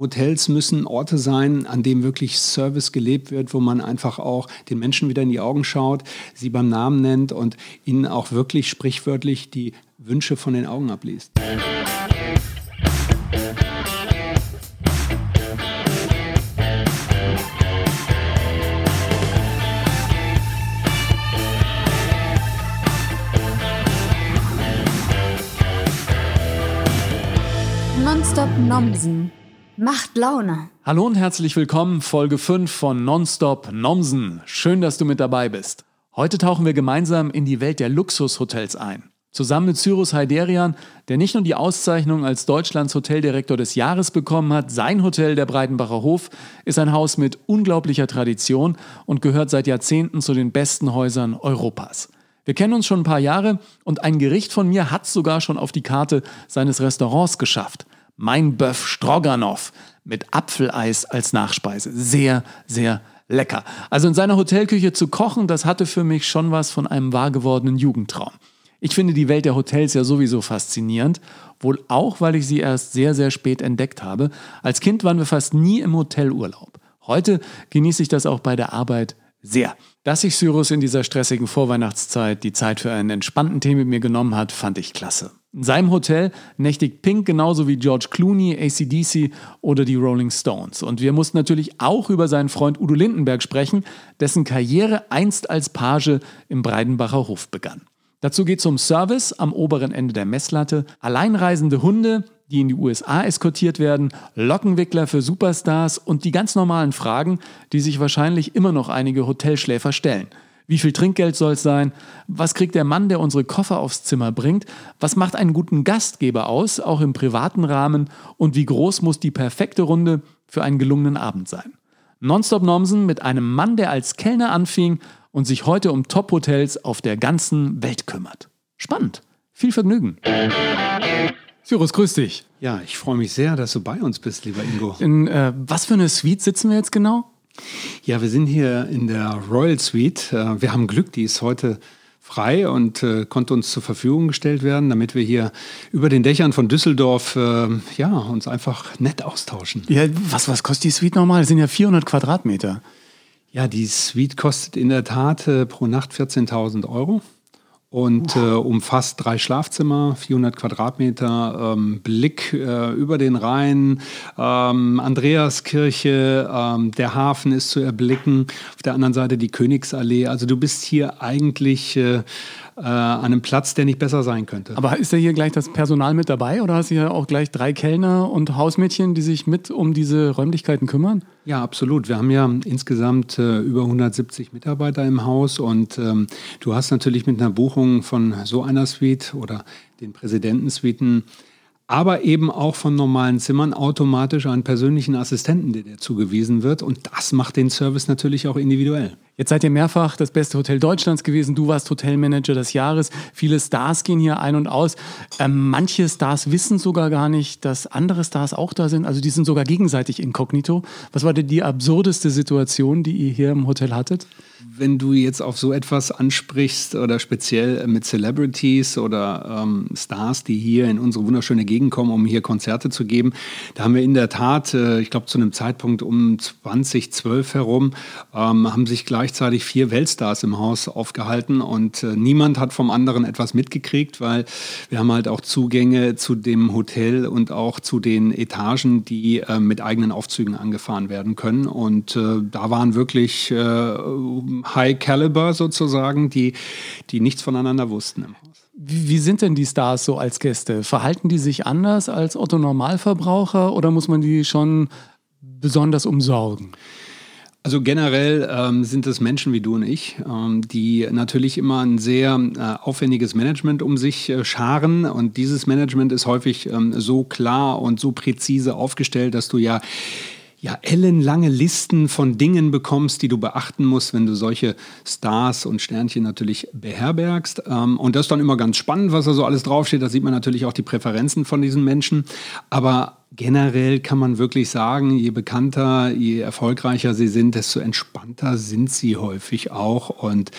Hotels müssen Orte sein, an denen wirklich Service gelebt wird, wo man einfach auch den Menschen wieder in die Augen schaut, sie beim Namen nennt und ihnen auch wirklich sprichwörtlich die Wünsche von den Augen abliest. Macht Laune. Hallo und herzlich willkommen, Folge 5 von Nonstop Nomsen. Schön, dass du mit dabei bist. Heute tauchen wir gemeinsam in die Welt der Luxushotels ein. Zusammen mit Cyrus Heiderian, der nicht nur die Auszeichnung als Deutschlands Hoteldirektor des Jahres bekommen hat, sein Hotel, der Breitenbacher Hof, ist ein Haus mit unglaublicher Tradition und gehört seit Jahrzehnten zu den besten Häusern Europas. Wir kennen uns schon ein paar Jahre und ein Gericht von mir hat sogar schon auf die Karte seines Restaurants geschafft mein Bœuf Stroganoff mit Apfeleis als Nachspeise. Sehr, sehr lecker. Also in seiner Hotelküche zu kochen, das hatte für mich schon was von einem wahrgewordenen Jugendtraum. Ich finde die Welt der Hotels ja sowieso faszinierend, wohl auch, weil ich sie erst sehr, sehr spät entdeckt habe. Als Kind waren wir fast nie im Hotelurlaub. Heute genieße ich das auch bei der Arbeit sehr. Dass sich Cyrus in dieser stressigen Vorweihnachtszeit die Zeit für einen entspannten Tee mit mir genommen hat, fand ich klasse. In seinem Hotel nächtigt Pink genauso wie George Clooney, ACDC oder die Rolling Stones. Und wir mussten natürlich auch über seinen Freund Udo Lindenberg sprechen, dessen Karriere einst als Page im Breidenbacher Hof begann. Dazu geht es um Service am oberen Ende der Messlatte, alleinreisende Hunde, die in die USA eskortiert werden, Lockenwickler für Superstars und die ganz normalen Fragen, die sich wahrscheinlich immer noch einige Hotelschläfer stellen. Wie viel Trinkgeld soll es sein? Was kriegt der Mann, der unsere Koffer aufs Zimmer bringt? Was macht einen guten Gastgeber aus, auch im privaten Rahmen? Und wie groß muss die perfekte Runde für einen gelungenen Abend sein? Nonstop Nomsen mit einem Mann, der als Kellner anfing und sich heute um Top-Hotels auf der ganzen Welt kümmert. Spannend. Viel Vergnügen. Cyrus, grüß dich. Ja, ich freue mich sehr, dass du bei uns bist, lieber Ingo. In äh, was für eine Suite sitzen wir jetzt genau? Ja, wir sind hier in der Royal Suite. Äh, wir haben Glück, die ist heute frei und äh, konnte uns zur Verfügung gestellt werden, damit wir hier über den Dächern von Düsseldorf äh, ja, uns einfach nett austauschen. Ja, was, was kostet die Suite nochmal? Das sind ja 400 Quadratmeter. Ja, die Suite kostet in der Tat äh, pro Nacht 14.000 Euro und äh, umfasst drei Schlafzimmer, 400 Quadratmeter, ähm, Blick äh, über den Rhein, ähm, Andreaskirche, ähm, der Hafen ist zu erblicken, auf der anderen Seite die Königsallee. Also du bist hier eigentlich äh, äh, an einem Platz, der nicht besser sein könnte. Aber ist da hier gleich das Personal mit dabei oder hast du hier auch gleich drei Kellner und Hausmädchen, die sich mit um diese Räumlichkeiten kümmern? Ja, absolut. Wir haben ja insgesamt äh, über 170 Mitarbeiter im Haus und ähm, du hast natürlich mit einer Buchung von so einer Suite oder den Präsidentensuiten aber eben auch von normalen Zimmern automatisch einen persönlichen Assistenten, der dir zugewiesen wird. Und das macht den Service natürlich auch individuell. Jetzt seid ihr mehrfach das beste Hotel Deutschlands gewesen. Du warst Hotelmanager des Jahres. Viele Stars gehen hier ein und aus. Ähm, manche Stars wissen sogar gar nicht, dass andere Stars auch da sind. Also die sind sogar gegenseitig inkognito. Was war denn die absurdeste Situation, die ihr hier im Hotel hattet? wenn du jetzt auf so etwas ansprichst oder speziell mit Celebrities oder ähm, Stars, die hier in unsere wunderschöne Gegend kommen, um hier Konzerte zu geben, da haben wir in der Tat, äh, ich glaube zu einem Zeitpunkt um 2012 herum, ähm, haben sich gleichzeitig vier Weltstars im Haus aufgehalten und äh, niemand hat vom anderen etwas mitgekriegt, weil wir haben halt auch Zugänge zu dem Hotel und auch zu den Etagen, die äh, mit eigenen Aufzügen angefahren werden können. Und äh, da waren wirklich äh, High Caliber sozusagen, die, die nichts voneinander wussten im Haus. Wie, wie sind denn die Stars so als Gäste? Verhalten die sich anders als Otto Normalverbraucher oder muss man die schon besonders umsorgen? Also generell ähm, sind es Menschen wie du und ich, ähm, die natürlich immer ein sehr äh, aufwendiges Management um sich äh, scharen. Und dieses Management ist häufig ähm, so klar und so präzise aufgestellt, dass du ja ja, ellenlange Listen von Dingen bekommst, die du beachten musst, wenn du solche Stars und Sternchen natürlich beherbergst. Ähm, und das ist dann immer ganz spannend, was da so alles draufsteht. Da sieht man natürlich auch die Präferenzen von diesen Menschen. Aber generell kann man wirklich sagen, je bekannter, je erfolgreicher sie sind, desto entspannter sind sie häufig auch. Und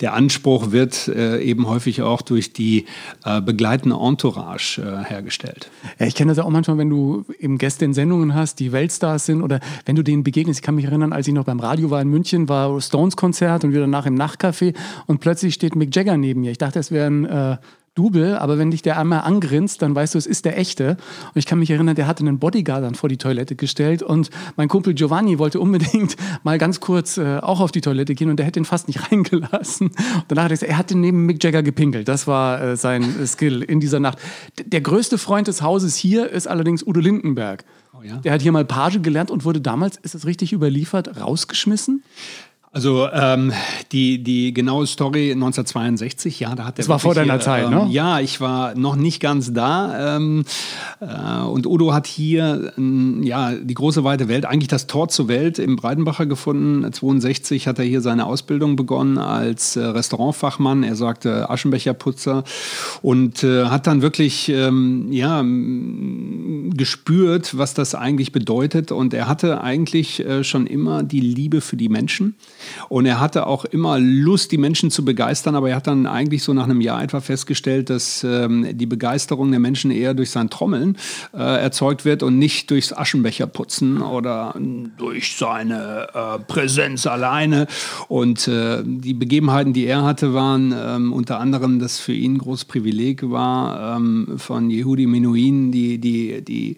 der Anspruch wird äh, eben häufig auch durch die äh, begleitende Entourage äh, hergestellt. Ja, ich kenne das ja auch manchmal, wenn du eben Gäste in Sendungen hast, die Weltstars sind oder wenn du denen begegnest. Ich kann mich erinnern, als ich noch beim Radio war in München, war Stones Konzert und wir danach im Nachtcafé und plötzlich steht Mick Jagger neben mir. Ich dachte, es wäre ein äh, Double, aber wenn dich der einmal angrinst, dann weißt du, es ist der echte. Und ich kann mich erinnern, der hatte einen Bodyguard dann vor die Toilette gestellt und mein Kumpel Giovanni wollte unbedingt mal ganz kurz äh, auch auf die Toilette gehen und der hätte ihn fast nicht reingelassen. Und danach hat er gesagt, er hat neben Mick Jagger gepinkelt. Das war äh, sein äh, Skill in dieser Nacht. D der größte Freund des Hauses hier ist allerdings Udo Lindenberg. Oh ja? Der hat hier mal Page gelernt und wurde damals, ist das richtig überliefert, rausgeschmissen? Also ähm, die, die genaue Story 1962, ja, da hat er. Das war vor deiner hier, Zeit, ähm, ne? Ja, ich war noch nicht ganz da. Ähm, äh, und Udo hat hier ähm, ja, die große weite Welt, eigentlich das Tor zur Welt im Breitenbacher gefunden. 62 hat er hier seine Ausbildung begonnen als äh, Restaurantfachmann. Er sagte Aschenbecherputzer und äh, hat dann wirklich ähm, ja, gespürt, was das eigentlich bedeutet. Und er hatte eigentlich äh, schon immer die Liebe für die Menschen. Und er hatte auch immer Lust, die Menschen zu begeistern, aber er hat dann eigentlich so nach einem Jahr etwa festgestellt, dass ähm, die Begeisterung der Menschen eher durch sein Trommeln äh, erzeugt wird und nicht durchs Aschenbecherputzen oder durch seine äh, Präsenz alleine. Und äh, die Begebenheiten, die er hatte, waren ähm, unter anderem, dass für ihn ein großes Privileg war, ähm, von Yehudi Menuhin die, die, die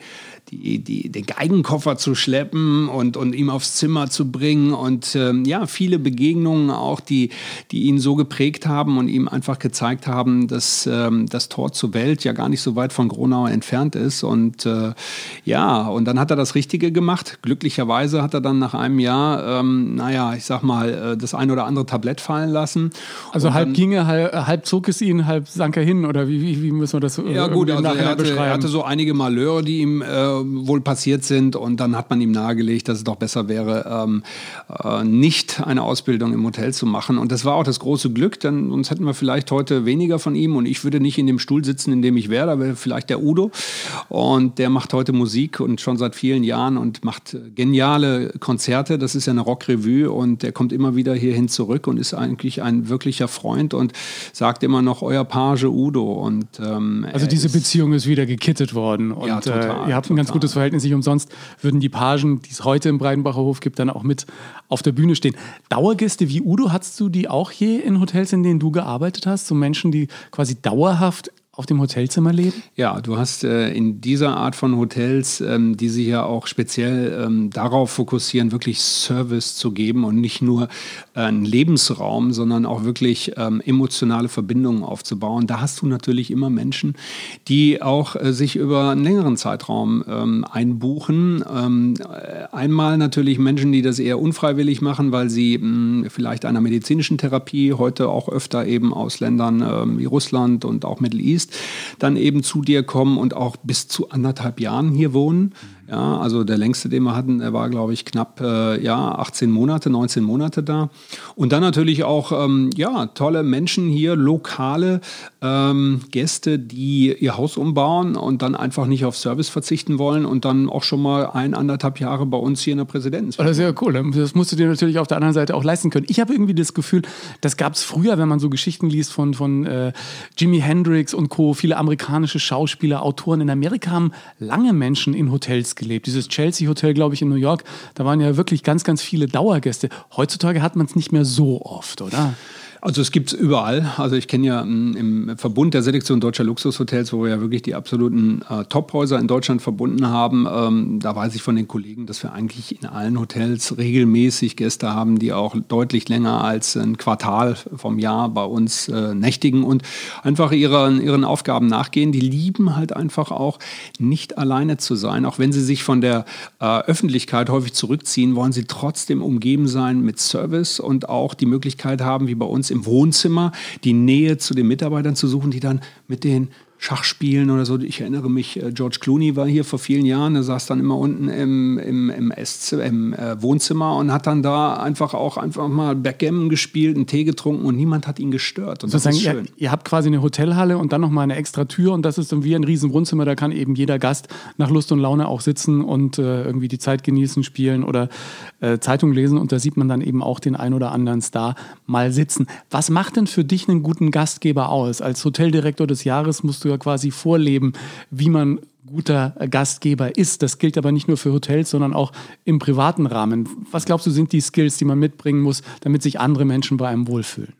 die, die, den Geigenkoffer zu schleppen und, und ihm aufs Zimmer zu bringen und ähm, ja, viele Begegnungen auch, die, die ihn so geprägt haben und ihm einfach gezeigt haben, dass ähm, das Tor zur Welt ja gar nicht so weit von Gronau entfernt ist und äh, ja, und dann hat er das Richtige gemacht. Glücklicherweise hat er dann nach einem Jahr, ähm, naja, ich sag mal, äh, das ein oder andere Tablett fallen lassen. Also und halb dann, ginge, halb, halb zog es ihn, halb sank er hin oder wie, wie, wie müssen wir das äh, ja, gut, also er hatte, er hatte so einige Malheure, die ihm äh, wohl passiert sind. Und dann hat man ihm nahegelegt, dass es doch besser wäre, ähm, äh, nicht eine Ausbildung im Hotel zu machen. Und das war auch das große Glück, denn sonst hätten wir vielleicht heute weniger von ihm. Und ich würde nicht in dem Stuhl sitzen, in dem ich wäre. Da wäre vielleicht der Udo. Und der macht heute Musik und schon seit vielen Jahren und macht geniale Konzerte. Das ist ja eine Rockrevue und der kommt immer wieder hierhin zurück und ist eigentlich ein wirklicher Freund und sagt immer noch euer Page Udo. Und, ähm, also diese Beziehung ist wieder gekittet worden und ja, total, äh, ihr habt ein ganz gutes Verhältnis nicht umsonst würden die Pagen, die es heute im Breidenbacher Hof gibt, dann auch mit auf der Bühne stehen. Dauergäste wie Udo, hattest du die auch je in Hotels, in denen du gearbeitet hast? So Menschen, die quasi dauerhaft auf dem Hotelzimmer leben? Ja, du hast äh, in dieser Art von Hotels, ähm, die sich ja auch speziell ähm, darauf fokussieren, wirklich Service zu geben und nicht nur äh, einen Lebensraum, sondern auch wirklich ähm, emotionale Verbindungen aufzubauen. Da hast du natürlich immer Menschen, die auch äh, sich über einen längeren Zeitraum ähm, einbuchen. Ähm, einmal natürlich Menschen, die das eher unfreiwillig machen, weil sie mh, hm, vielleicht einer medizinischen Therapie heute auch öfter eben aus Ländern ähm, wie Russland und auch Middle East siehst, dann eben zu dir kommen und auch bis zu anderthalb Jahren hier wohnen. Ja, also der längste, den wir hatten, er war, glaube ich, knapp äh, ja, 18 Monate, 19 Monate da. Und dann natürlich auch ähm, ja, tolle Menschen hier, lokale ähm, Gäste, die ihr Haus umbauen und dann einfach nicht auf Service verzichten wollen und dann auch schon mal ein, anderthalb Jahre bei uns hier in der Präsidenz. Das ist ja cool. Das musst du dir natürlich auf der anderen Seite auch leisten können. Ich habe irgendwie das Gefühl, das gab es früher, wenn man so Geschichten liest von, von äh, Jimi Hendrix und Co., viele amerikanische Schauspieler, Autoren. In Amerika haben lange Menschen in Hotels gelebt. Dieses Chelsea Hotel, glaube ich, in New York, da waren ja wirklich ganz, ganz viele Dauergäste. Heutzutage hat man es nicht mehr so oft, oder? Also es gibt es überall. Also ich kenne ja mm, im Verbund der Selektion deutscher Luxushotels, wo wir ja wirklich die absoluten äh, Tophäuser in Deutschland verbunden haben, ähm, da weiß ich von den Kollegen, dass wir eigentlich in allen Hotels regelmäßig Gäste haben, die auch deutlich länger als ein Quartal vom Jahr bei uns äh, nächtigen und einfach ihren, ihren Aufgaben nachgehen. Die lieben halt einfach auch nicht alleine zu sein. Auch wenn sie sich von der äh, Öffentlichkeit häufig zurückziehen, wollen sie trotzdem umgeben sein mit Service und auch die Möglichkeit haben, wie bei uns im Wohnzimmer die Nähe zu den Mitarbeitern zu suchen, die dann mit den Schach spielen oder so. Ich erinnere mich, äh, George Clooney war hier vor vielen Jahren, er saß dann immer unten im, im, im, Esszimmer, im äh, Wohnzimmer und hat dann da einfach auch einfach mal Backgammon gespielt, einen Tee getrunken und niemand hat ihn gestört. Und das ist schön. Ihr, ihr, habt quasi eine Hotelhalle und dann nochmal eine extra Tür und das ist dann wie ein riesen Wohnzimmer, da kann eben jeder Gast nach Lust und Laune auch sitzen und äh, irgendwie die Zeit genießen, spielen oder äh, Zeitung lesen und da sieht man dann eben auch den ein oder anderen Star mal sitzen. Was macht denn für dich einen guten Gastgeber aus? Als Hoteldirektor des Jahres musst du ja quasi vorleben, wie man guter Gastgeber ist. Das gilt aber nicht nur für Hotels, sondern auch im privaten Rahmen. Was glaubst du, sind die Skills, die man mitbringen muss, damit sich andere Menschen bei einem wohlfühlen?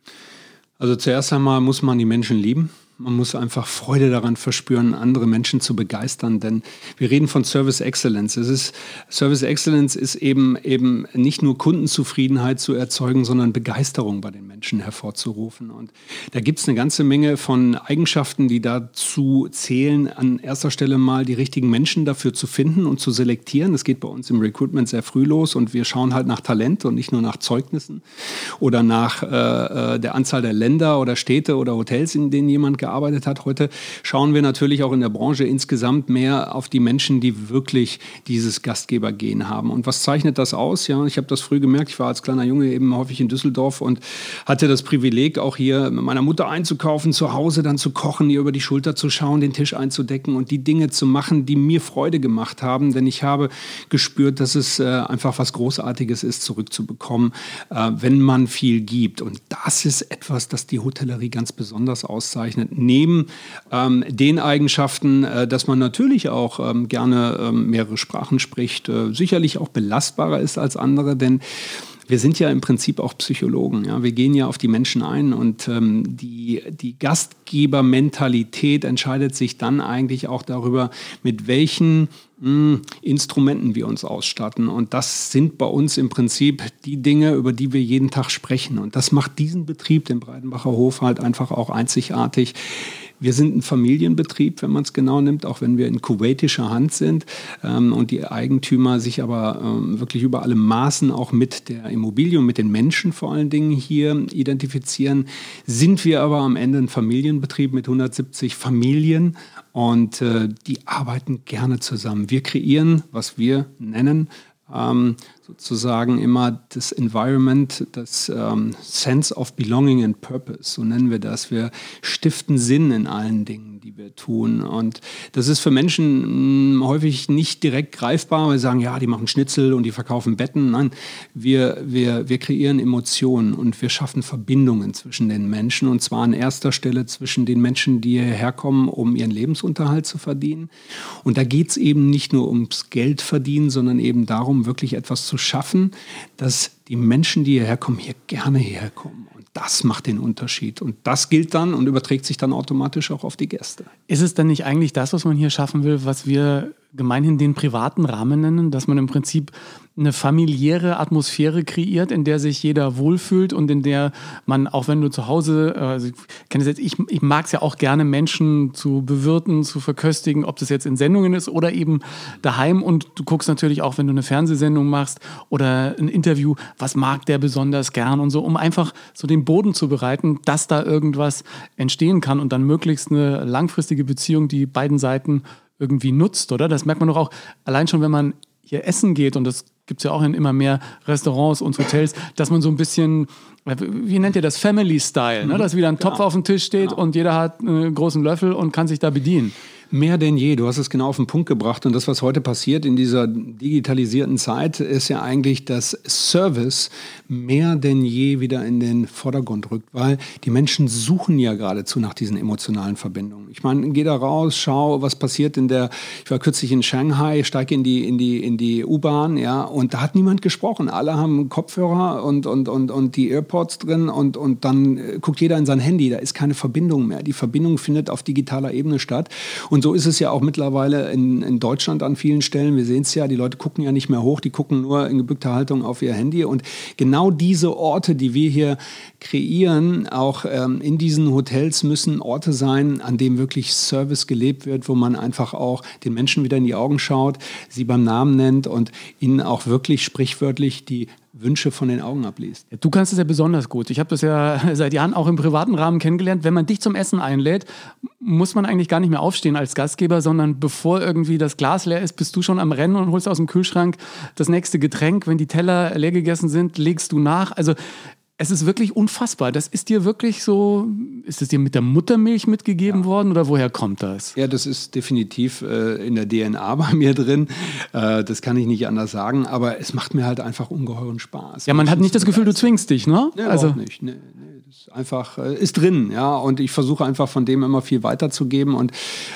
Also zuerst einmal muss man die Menschen lieben. Man muss einfach Freude daran verspüren, andere Menschen zu begeistern, denn wir reden von Service Excellence. Es ist, Service Excellence ist eben, eben nicht nur Kundenzufriedenheit zu erzeugen, sondern Begeisterung bei den Menschen hervorzurufen. Und da gibt es eine ganze Menge von Eigenschaften, die dazu zählen, an erster Stelle mal die richtigen Menschen dafür zu finden und zu selektieren. Das geht bei uns im Recruitment sehr früh los und wir schauen halt nach Talent und nicht nur nach Zeugnissen oder nach äh, äh der Anzahl der Länder oder Städte oder Hotels, in denen jemand gearbeitet hat. Heute schauen wir natürlich auch in der Branche insgesamt mehr auf die Menschen, die wirklich dieses Gastgebergehen haben. Und was zeichnet das aus? Ja, ich habe das früh gemerkt. Ich war als kleiner Junge eben häufig in Düsseldorf und hatte das Privileg, auch hier mit meiner Mutter einzukaufen, zu Hause dann zu kochen, ihr über die Schulter zu schauen, den Tisch einzudecken und die Dinge zu machen, die mir Freude gemacht haben. Denn ich habe gespürt, dass es äh, einfach was Großartiges ist, zurückzubekommen, äh, wenn man viel gibt. Und das ist etwas, das die Hotellerie ganz besonders auszeichnet neben ähm, den Eigenschaften, äh, dass man natürlich auch ähm, gerne ähm, mehrere Sprachen spricht, äh, sicherlich auch belastbarer ist als andere, denn wir sind ja im Prinzip auch Psychologen. Ja? Wir gehen ja auf die Menschen ein und ähm, die, die Gastgebermentalität entscheidet sich dann eigentlich auch darüber, mit welchen mh, hm, Instrumenten wir uns ausstatten. Und das sind bei uns im Prinzip die Dinge, über die wir jeden Tag sprechen. Und das macht diesen Betrieb, den Breitenbacher Hof, halt einfach auch einzigartig. Wir sind ein Familienbetrieb, wenn man es genau nimmt, auch wenn wir in kuwaitischer Hand sind ähm, und die Eigentümer sich aber ähm, wirklich über alle Maßen auch mit der Immobilie und mit den Menschen vor allen Dingen hier identifizieren, sind wir aber am Ende ein Familienbetrieb mit 170 Familien und äh, die arbeiten gerne zusammen. Wir kreieren, was wir nennen, ähm, sozusagen immer das Environment, das ähm, Sense of Belonging and Purpose, so nennen wir das. Wir stiften Sinn in allen Dingen, die wir tun. Und das ist für Menschen mh, hm, häufig nicht direkt greifbar, weil sie sagen, ja, die machen Schnitzel und die verkaufen Betten. Nein, wir, wir, wir kreieren Emotionen und wir schaffen Verbindungen zwischen den Menschen und zwar an erster Stelle zwischen den Menschen, die hierher kommen, um ihren Lebensunterhalt zu verdienen. Und da geht es eben nicht nur ums Geld verdienen, sondern eben darum, wirklich etwas zu zu schaffen, dass die Menschen, die hierher kommen, hier gerne hierher kommen. Und das macht den Unterschied. Und das gilt dann und überträgt sich dann automatisch auch auf die Gäste. Ist es denn nicht eigentlich das, was man hier schaffen will, was wir gemeinhin den privaten Rahmen nennen, dass man im Prinzip eine familiäre Atmosphäre kreiert, in der sich jeder wohlfühlt und in der man, auch wenn du zu Hause, also ich kenne jetzt, ich, ich mag es ja auch gerne, Menschen zu bewirten, zu verköstigen, ob das jetzt in Sendungen ist oder eben daheim. Und du guckst natürlich auch, wenn du eine Fernsehsendung machst oder ein Interview, was mag der besonders gern und so, um einfach so den Boden zu bereiten, dass da irgendwas entstehen kann und dann möglichst eine langfristige Beziehung, die beiden Seiten irgendwie nutzt, oder? Das merkt man doch auch allein schon, wenn man hier essen geht und das gibt es ja auch in immer mehr Restaurants und Hotels, dass man so ein bisschen, wie nennt ihr das, Family Style, ne? dass wieder ein Topf genau. auf dem Tisch steht genau. und jeder hat einen großen Löffel und kann sich da bedienen. Mehr denn je. Du hast es genau auf den Punkt gebracht. Und das, was heute passiert in dieser digitalisierten Zeit, ist ja eigentlich, dass Service mehr denn je wieder in den Vordergrund rückt, weil die Menschen suchen ja geradezu nach diesen emotionalen Verbindungen. Ich meine, geh da raus, schau, was passiert in der, ich war kürzlich in Shanghai, steige in die, in die, in die U-Bahn, ja, und da hat niemand gesprochen. Alle haben Kopfhörer und, und, und, und die AirPods drin und, und dann äh, guckt jeder in sein Handy. Da ist keine Verbindung mehr. Die Verbindung findet auf digitaler Ebene statt. Und so ist es ja auch mittlerweile in, in Deutschland an vielen Stellen. Wir sehen es ja, die Leute gucken ja nicht mehr hoch, die gucken nur in gebückter Haltung auf ihr Handy. Und genau diese Orte, die wir hier kreieren, auch ähm, in diesen Hotels müssen Orte sein, an denen wirklich Service gelebt wird, wo man einfach auch den Menschen wieder in die Augen schaut, sie beim Namen nennt und ihnen auch wirklich sprichwörtlich die Wünsche von den Augen abliest. Du kannst es ja besonders gut. Ich habe das ja seit Jahren auch im privaten Rahmen kennengelernt. Wenn man dich zum Essen einlädt, muss man eigentlich gar nicht mehr aufstehen als Gastgeber, sondern bevor irgendwie das Glas leer ist, bist du schon am Rennen und holst aus dem Kühlschrank das nächste Getränk. Wenn die Teller leer gegessen sind, legst du nach. Also es ist wirklich unfassbar. Das ist dir wirklich so, ist es dir mit der Muttermilch mitgegeben ja. worden oder woher kommt das? Ja, das ist definitiv äh, in der DNA bei mir drin. Äh, das kann ich nicht anders sagen, aber es macht mir halt einfach ungeheuren Spaß. Ja, man hat nicht das Gefühl, du zwingst dich, ne? Nee, also nicht. Nee, nee einfach äh, ist drin, ja. Und ich versuche einfach von dem immer viel weiterzugeben. Und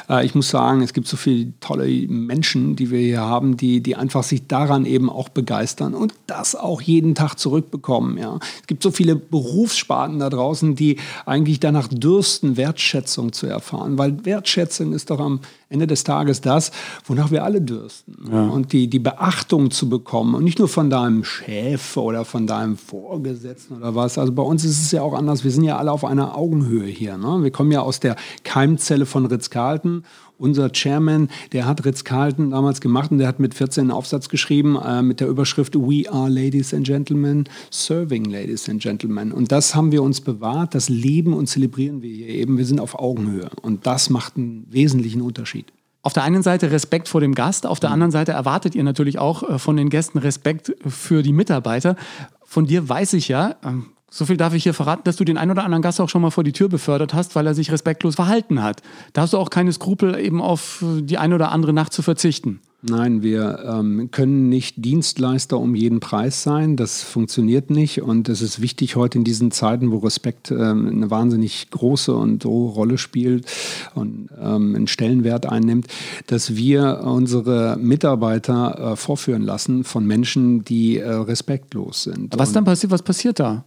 äh, ich muss sagen, es gibt so viele tolle Menschen, die wir hier haben, die, die einfach sich daran eben auch begeistern und das auch jeden Tag zurückbekommen. Ja. Es gibt so viele Berufssparten da draußen, die eigentlich danach dürsten, Wertschätzung zu erfahren. Weil Wertschätzung ist doch am Ende des Tages das, wonach wir alle dürsten. Ja. Und die, die Beachtung zu bekommen. Und nicht nur von deinem Chef oder von deinem Vorgesetzten oder was. Also bei uns ist es ja auch anders. Wir sind ja alle auf einer Augenhöhe hier. Ne? Wir kommen ja aus der Keimzelle von Ritz-Carlton unser Chairman, der hat Ritz-Carlton damals gemacht und der hat mit 14 einen Aufsatz geschrieben äh, mit der Überschrift We are Ladies and Gentlemen, Serving Ladies and Gentlemen. Und das haben wir uns bewahrt, das leben und zelebrieren wir hier eben. Wir sind auf Augenhöhe und das macht einen wesentlichen Unterschied. Auf der einen Seite Respekt vor dem Gast, auf der mhm. anderen Seite erwartet ihr natürlich auch äh, von den Gästen Respekt für die Mitarbeiter. Von dir weiß ich ja, ähm, so viel darf ich hier verraten, dass du den ein oder anderen Gast auch schon mal vor die Tür befördert hast, weil er sich respektlos verhalten hat. Da hast du auch keine Skrupel, eben auf die eine oder andere Nacht zu verzichten. Nein, wir ähm, können nicht Dienstleister um jeden Preis sein. Das funktioniert nicht. Und es ist wichtig heute in diesen Zeiten, wo Respekt ähm, eine wahnsinnig große und hohe Rolle spielt und ähm, einen Stellenwert einnimmt, dass wir unsere Mitarbeiter äh, vorführen lassen von Menschen, die äh, respektlos sind. Was dann passiert? Was passiert da?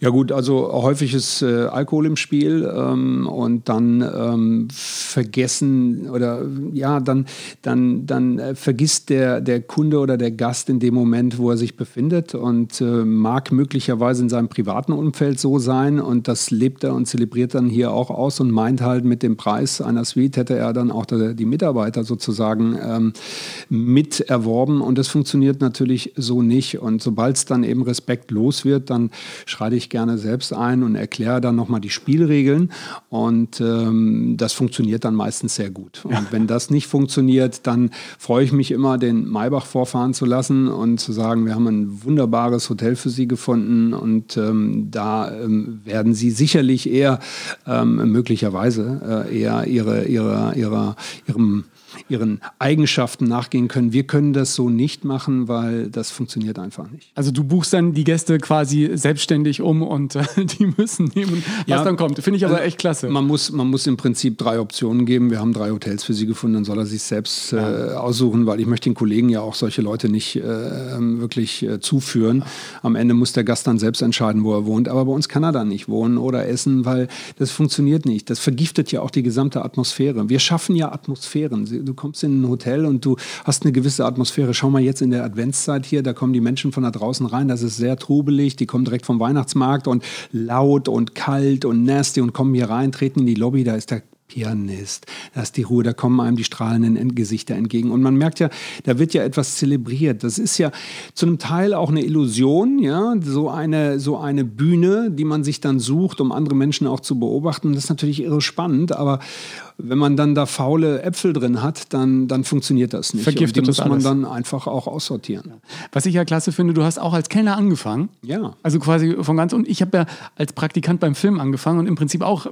Ja gut, also häufig ist äh, Alkohol im Spiel ähm, und dann ähm, vergessen oder ja, dann, dann, dann äh, vergisst der, der Kunde oder der Gast in dem Moment, wo er sich befindet und äh, mag möglicherweise in seinem privaten Umfeld so sein und das lebt er und zelebriert dann hier auch aus und meint halt mit dem Preis einer Suite hätte er dann auch die Mitarbeiter sozusagen ähm, mit erworben und das funktioniert natürlich so nicht. Und sobald es dann eben respektlos wird, dann schreite ich gerne selbst ein und erkläre dann nochmal die Spielregeln. Und ähm, das funktioniert dann meistens sehr gut. Und wenn das nicht funktioniert, dann freue ich mich immer, den Maybach vorfahren zu lassen und zu sagen, wir haben ein wunderbares Hotel für Sie gefunden und ähm, da ähm, werden Sie sicherlich eher ähm, möglicherweise äh, eher ihre, ihre, ihre, ihrem ihren Eigenschaften nachgehen können. Wir können das so nicht machen, weil das funktioniert einfach nicht. Also du buchst dann die Gäste quasi selbstständig um und äh, die müssen nehmen, was ja, dann kommt. Finde ich aber also, echt klasse. Man muss, man muss im Prinzip drei Optionen geben. Wir haben drei Hotels für sie gefunden, dann soll er sich selbst ja. äh, aussuchen, weil ich möchte den Kollegen ja auch solche Leute nicht äh, wirklich äh, zuführen. Am Ende muss der Gast dann selbst entscheiden, wo er wohnt. Aber bei uns kann er dann nicht wohnen oder essen, weil das funktioniert nicht. Das vergiftet ja auch die gesamte Atmosphäre. Wir schaffen ja Atmosphären du kommst in ein Hotel und du hast eine gewisse Atmosphäre. Schau mal jetzt in der Adventszeit hier, da kommen die Menschen von da draußen rein, das ist sehr trubelig, die kommen direkt vom Weihnachtsmarkt und laut und kalt und nasty und kommen hier rein, treten in die Lobby, da ist der Pianist, da ist die Ruhe, da kommen einem die strahlenden Gesichter entgegen. Und man merkt ja, da wird ja etwas zelebriert. Das ist ja zu einem Teil auch eine Illusion, ja, so eine, so eine Bühne, die man sich dann sucht, um andere Menschen auch zu beobachten. Das ist natürlich irre spannend, aber wenn man dann da faule Äpfel drin hat, dann, dann funktioniert das nicht. Vergiftet und die muss man alles. dann einfach auch aussortieren. Was ich ja klasse finde, du hast auch als Kellner angefangen. Ja. Also quasi von ganz und ich habe ja als Praktikant beim Film angefangen und im Prinzip auch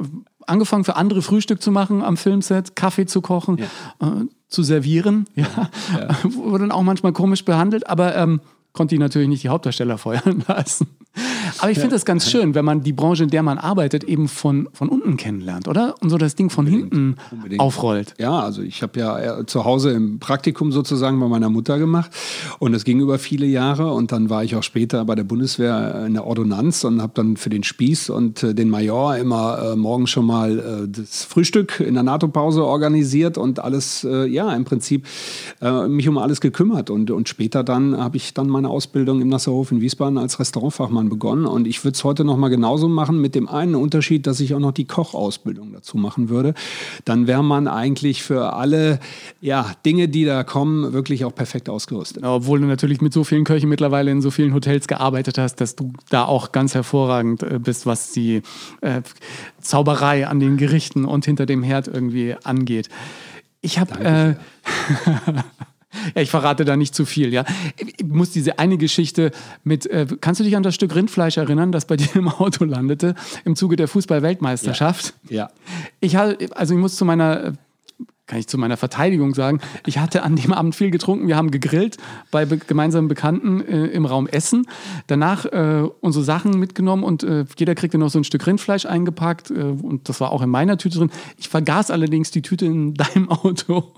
angefangen für andere Frühstück zu machen am Filmset, Kaffee zu kochen, ja. äh, zu servieren. Ja. ja. Wurde dann auch manchmal komisch behandelt, aber ähm, konnte ich natürlich nicht die Hauptdarsteller feuern lassen. Aber ich finde das ganz schön, wenn man die Branche, in der man arbeitet, eben von, von unten kennenlernt, oder? Und so das Ding von Unbedingt. hinten Unbedingt. aufrollt. Ja, also ich habe ja zu Hause im Praktikum sozusagen bei meiner Mutter gemacht und das ging über viele Jahre und dann war ich auch später bei der Bundeswehr in der Ordonnanz und habe dann für den Spieß und äh, den Major immer äh, morgens schon mal äh, das Frühstück in der NATO-Pause organisiert und alles, äh, ja, im Prinzip äh, mich um alles gekümmert und, und später dann habe ich dann meine Ausbildung im Nasserhof in Wiesbaden als Restaurantfachmann begonnen und ich würde es heute noch mal genauso machen mit dem einen Unterschied, dass ich auch noch die Kochausbildung dazu machen würde. Dann wäre man eigentlich für alle ja, Dinge, die da kommen, wirklich auch perfekt ausgerüstet. Obwohl du natürlich mit so vielen Köchen mittlerweile in so vielen Hotels gearbeitet hast, dass du da auch ganz hervorragend äh, bist, was die äh, Zauberei an den Gerichten und hinter dem Herd irgendwie angeht. Ich habe. Äh, ich verrate da nicht zu viel, ja. Ich muss diese eine Geschichte mit, äh, kannst du dich an das Stück Rindfleisch erinnern, das bei dir im Auto landete, im Zuge der Fußball-Weltmeisterschaft? Ja. ja. Ich also ich muss zu meiner kann ich zu meiner Verteidigung sagen, ich hatte an dem Abend viel getrunken. Wir haben gegrillt bei be gemeinsamen Bekannten äh, im Raum Essen. Danach äh, unsere Sachen mitgenommen und äh, jeder kriegte noch so ein Stück Rindfleisch eingepackt. Äh, und das war auch in meiner Tüte drin. Ich vergaß allerdings die Tüte in deinem Auto.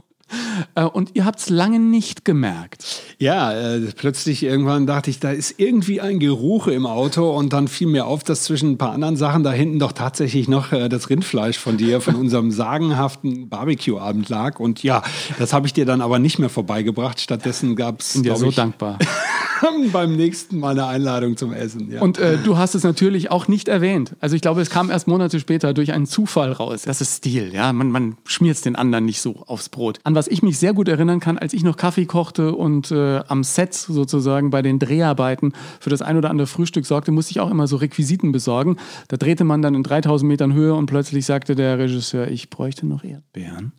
Äh, und ihr habt es lange nicht gemerkt. Ja, äh, plötzlich irgendwann dachte ich, da ist irgendwie ein Geruch im Auto und dann fiel mir auf, dass zwischen ein paar anderen Sachen da hinten doch tatsächlich noch äh, das Rindfleisch von dir, von unserem sagenhaften Barbecue-Abend lag. Und ja, das habe ich dir dann aber nicht mehr vorbeigebracht. Stattdessen gab es. Bin dir so ich, beim nächsten Mal eine Einladung zum Essen. Ja. Und äh, du hast es natürlich auch nicht erwähnt. Also ich glaube, es kam erst Monate später durch einen Zufall raus. Das ist Stil, ja. Man, man schmiert es den anderen nicht so aufs Brot. An was ich mich sehr gut erinnern kann, als ich noch Kaffee kochte und äh, am Set sozusagen bei den Dreharbeiten für das ein oder andere Frühstück sorgte, musste ich auch immer so Requisiten besorgen. Da drehte man dann in 3000 Metern Höhe und plötzlich sagte der Regisseur, ich bräuchte noch Erdbeeren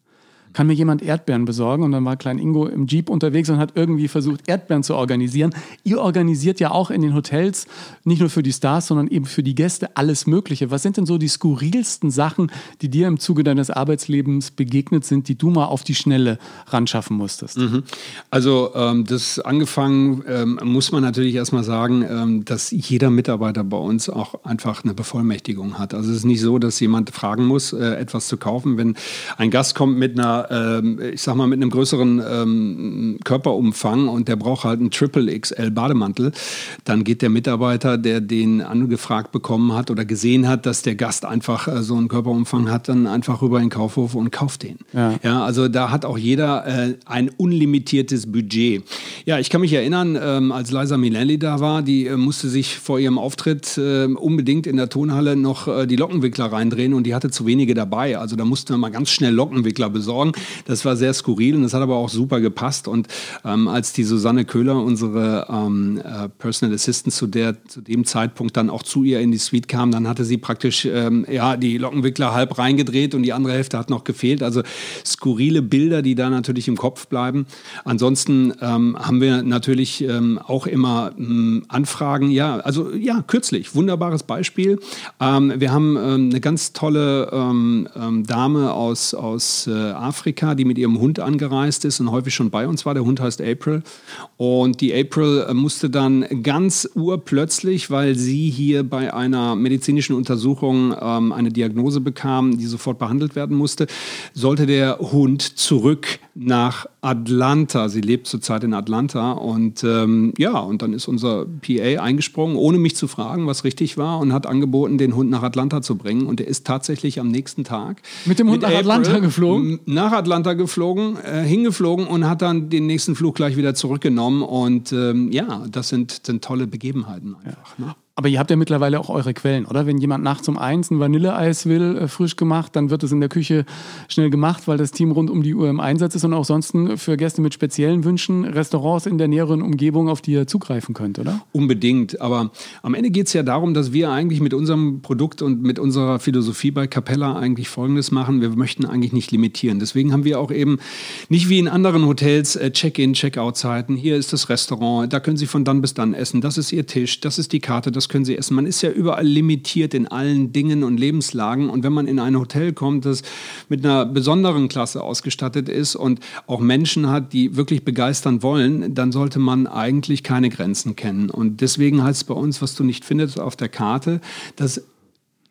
kann mir jemand Erdbeeren besorgen? Und dann war Klein Ingo im Jeep unterwegs und hat irgendwie versucht, Erdbeeren zu organisieren. Ihr organisiert ja auch in den Hotels, nicht nur für die Stars, sondern eben für die Gäste alles Mögliche. Was sind denn so die skurrilsten Sachen, die dir im Zuge deines Arbeitslebens begegnet sind, die du mal auf die Schnelle ran schaffen musstest? Mhm. Also ähm, das angefangen ähm, muss man natürlich erstmal sagen, ähm, dass jeder Mitarbeiter bei uns auch einfach eine Bevollmächtigung hat. Also es ist nicht so, dass jemand fragen muss, äh, etwas zu kaufen. Wenn ein Gast kommt mit einer ähm, ich sag mal, mit einem größeren ähm, Körperumfang und der braucht halt einen Triple XL Bademantel, dann geht der Mitarbeiter, der den angefragt bekommen hat oder gesehen hat, dass der Gast einfach äh, so einen Körperumfang hat, dann einfach rüber in den Kaufhof und kauft den. Ja, ja also da hat auch jeder äh, ein unlimitiertes Budget. Ja, ich kann mich erinnern, ähm, als Liza Minnelli da war, die äh, musste sich vor ihrem Auftritt äh, unbedingt in der Tonhalle noch äh, die Lockenwickler reindrehen und die hatte zu wenige dabei. Also da mussten wir mal ganz schnell Lockenwickler besorgen. Das war sehr skurril und das hat aber auch super gepasst. Und ähm, als die Susanne Köhler, unsere ähm, äh, Personal Assistant, zu, der, zu dem Zeitpunkt dann auch zu ihr in die Suite kam, dann hatte sie praktisch ähm, ja, die Lockenwickler halb reingedreht und die andere Hälfte hat noch gefehlt. Also skurrile Bilder, die da natürlich im Kopf bleiben. Ansonsten ähm, haben wir natürlich ähm, auch immer ähm, Anfragen. Ja, also ja, kürzlich, wunderbares Beispiel. wir haben eine ganz tolle Dame aus, aus äh, Afrika Afrika, die mit ihrem Hund angereist ist und häufig schon bei uns war. Der Hund heißt April. Und die April äh, musste dann ganz urplötzlich, weil sie hier bei einer medizinischen Untersuchung ähm, eine Diagnose bekam, die sofort behandelt werden musste, sollte der Hund zurück nach Atlanta. Sie lebt zurzeit in Atlanta. Und ähm, ja, und dann ist unser PA eingesprungen, ohne mich zu fragen, was richtig war, und hat angeboten, den Hund nach Atlanta zu bringen. Und er ist tatsächlich am nächsten Tag mit dem Hund mit nach April Atlanta geflogen? Nach Atlanta geflogen, äh, hingeflogen und hat dann den nächsten Flug gleich wieder zurückgenommen. Und ähm, ja, das sind, sind tolle Begebenheiten einfach. Ja. Ne? Aber ihr habt ja mittlerweile auch eure Quellen, oder? Wenn jemand nachts um eins ein Vanilleeis will, äh, frisch gemacht, dann wird es in der Küche schnell gemacht, weil das Team rund um die Uhr im Einsatz ist und auch sonst für Gäste mit speziellen Wünschen Restaurants in der näheren Umgebung, auf die ihr zugreifen könnt, oder? Unbedingt. Aber am Ende geht es ja darum, dass wir eigentlich mit unserem Produkt und mit unserer Philosophie bei Capella eigentlich Folgendes machen. Wir möchten eigentlich nicht limitieren. Deswegen haben wir auch eben nicht wie in anderen Hotels äh, Check-in, Check-out-Zeiten. Hier ist das Restaurant, da können Sie von dann bis dann essen. Das ist Ihr Tisch, das ist die Karte, das das können Sie essen. Man ist ja überall limitiert in allen Dingen und Lebenslagen. Und wenn man in ein Hotel kommt, das mit einer besonderen Klasse ausgestattet ist und auch Menschen hat, die wirklich begeistern wollen, dann sollte man eigentlich keine Grenzen kennen. Und deswegen heißt es bei uns, was du nicht findest auf der Karte, dass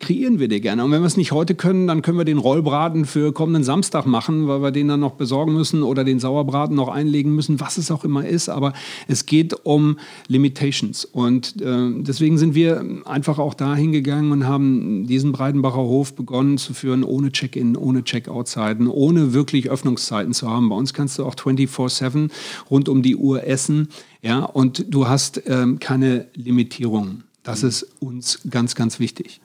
kreieren wir dir gerne. Und wenn wir es nicht heute können, dann können wir den Rollbraten für kommenden Samstag machen, weil wir den dann noch besorgen müssen oder den Sauerbraten noch einlegen müssen, was es auch immer ist. Aber es geht um Limitations. Und äh, deswegen sind wir einfach auch da hingegangen und haben diesen Breidenbacher Hof begonnen zu führen, ohne Check-in, ohne Check-out-Zeiten, ohne wirklich Öffnungszeiten zu haben. Bei uns kannst du auch 24-7 rund um die Uhr essen. Ja, und du hast ähm, keine Limitierungen. Das ist uns ganz, ganz wichtig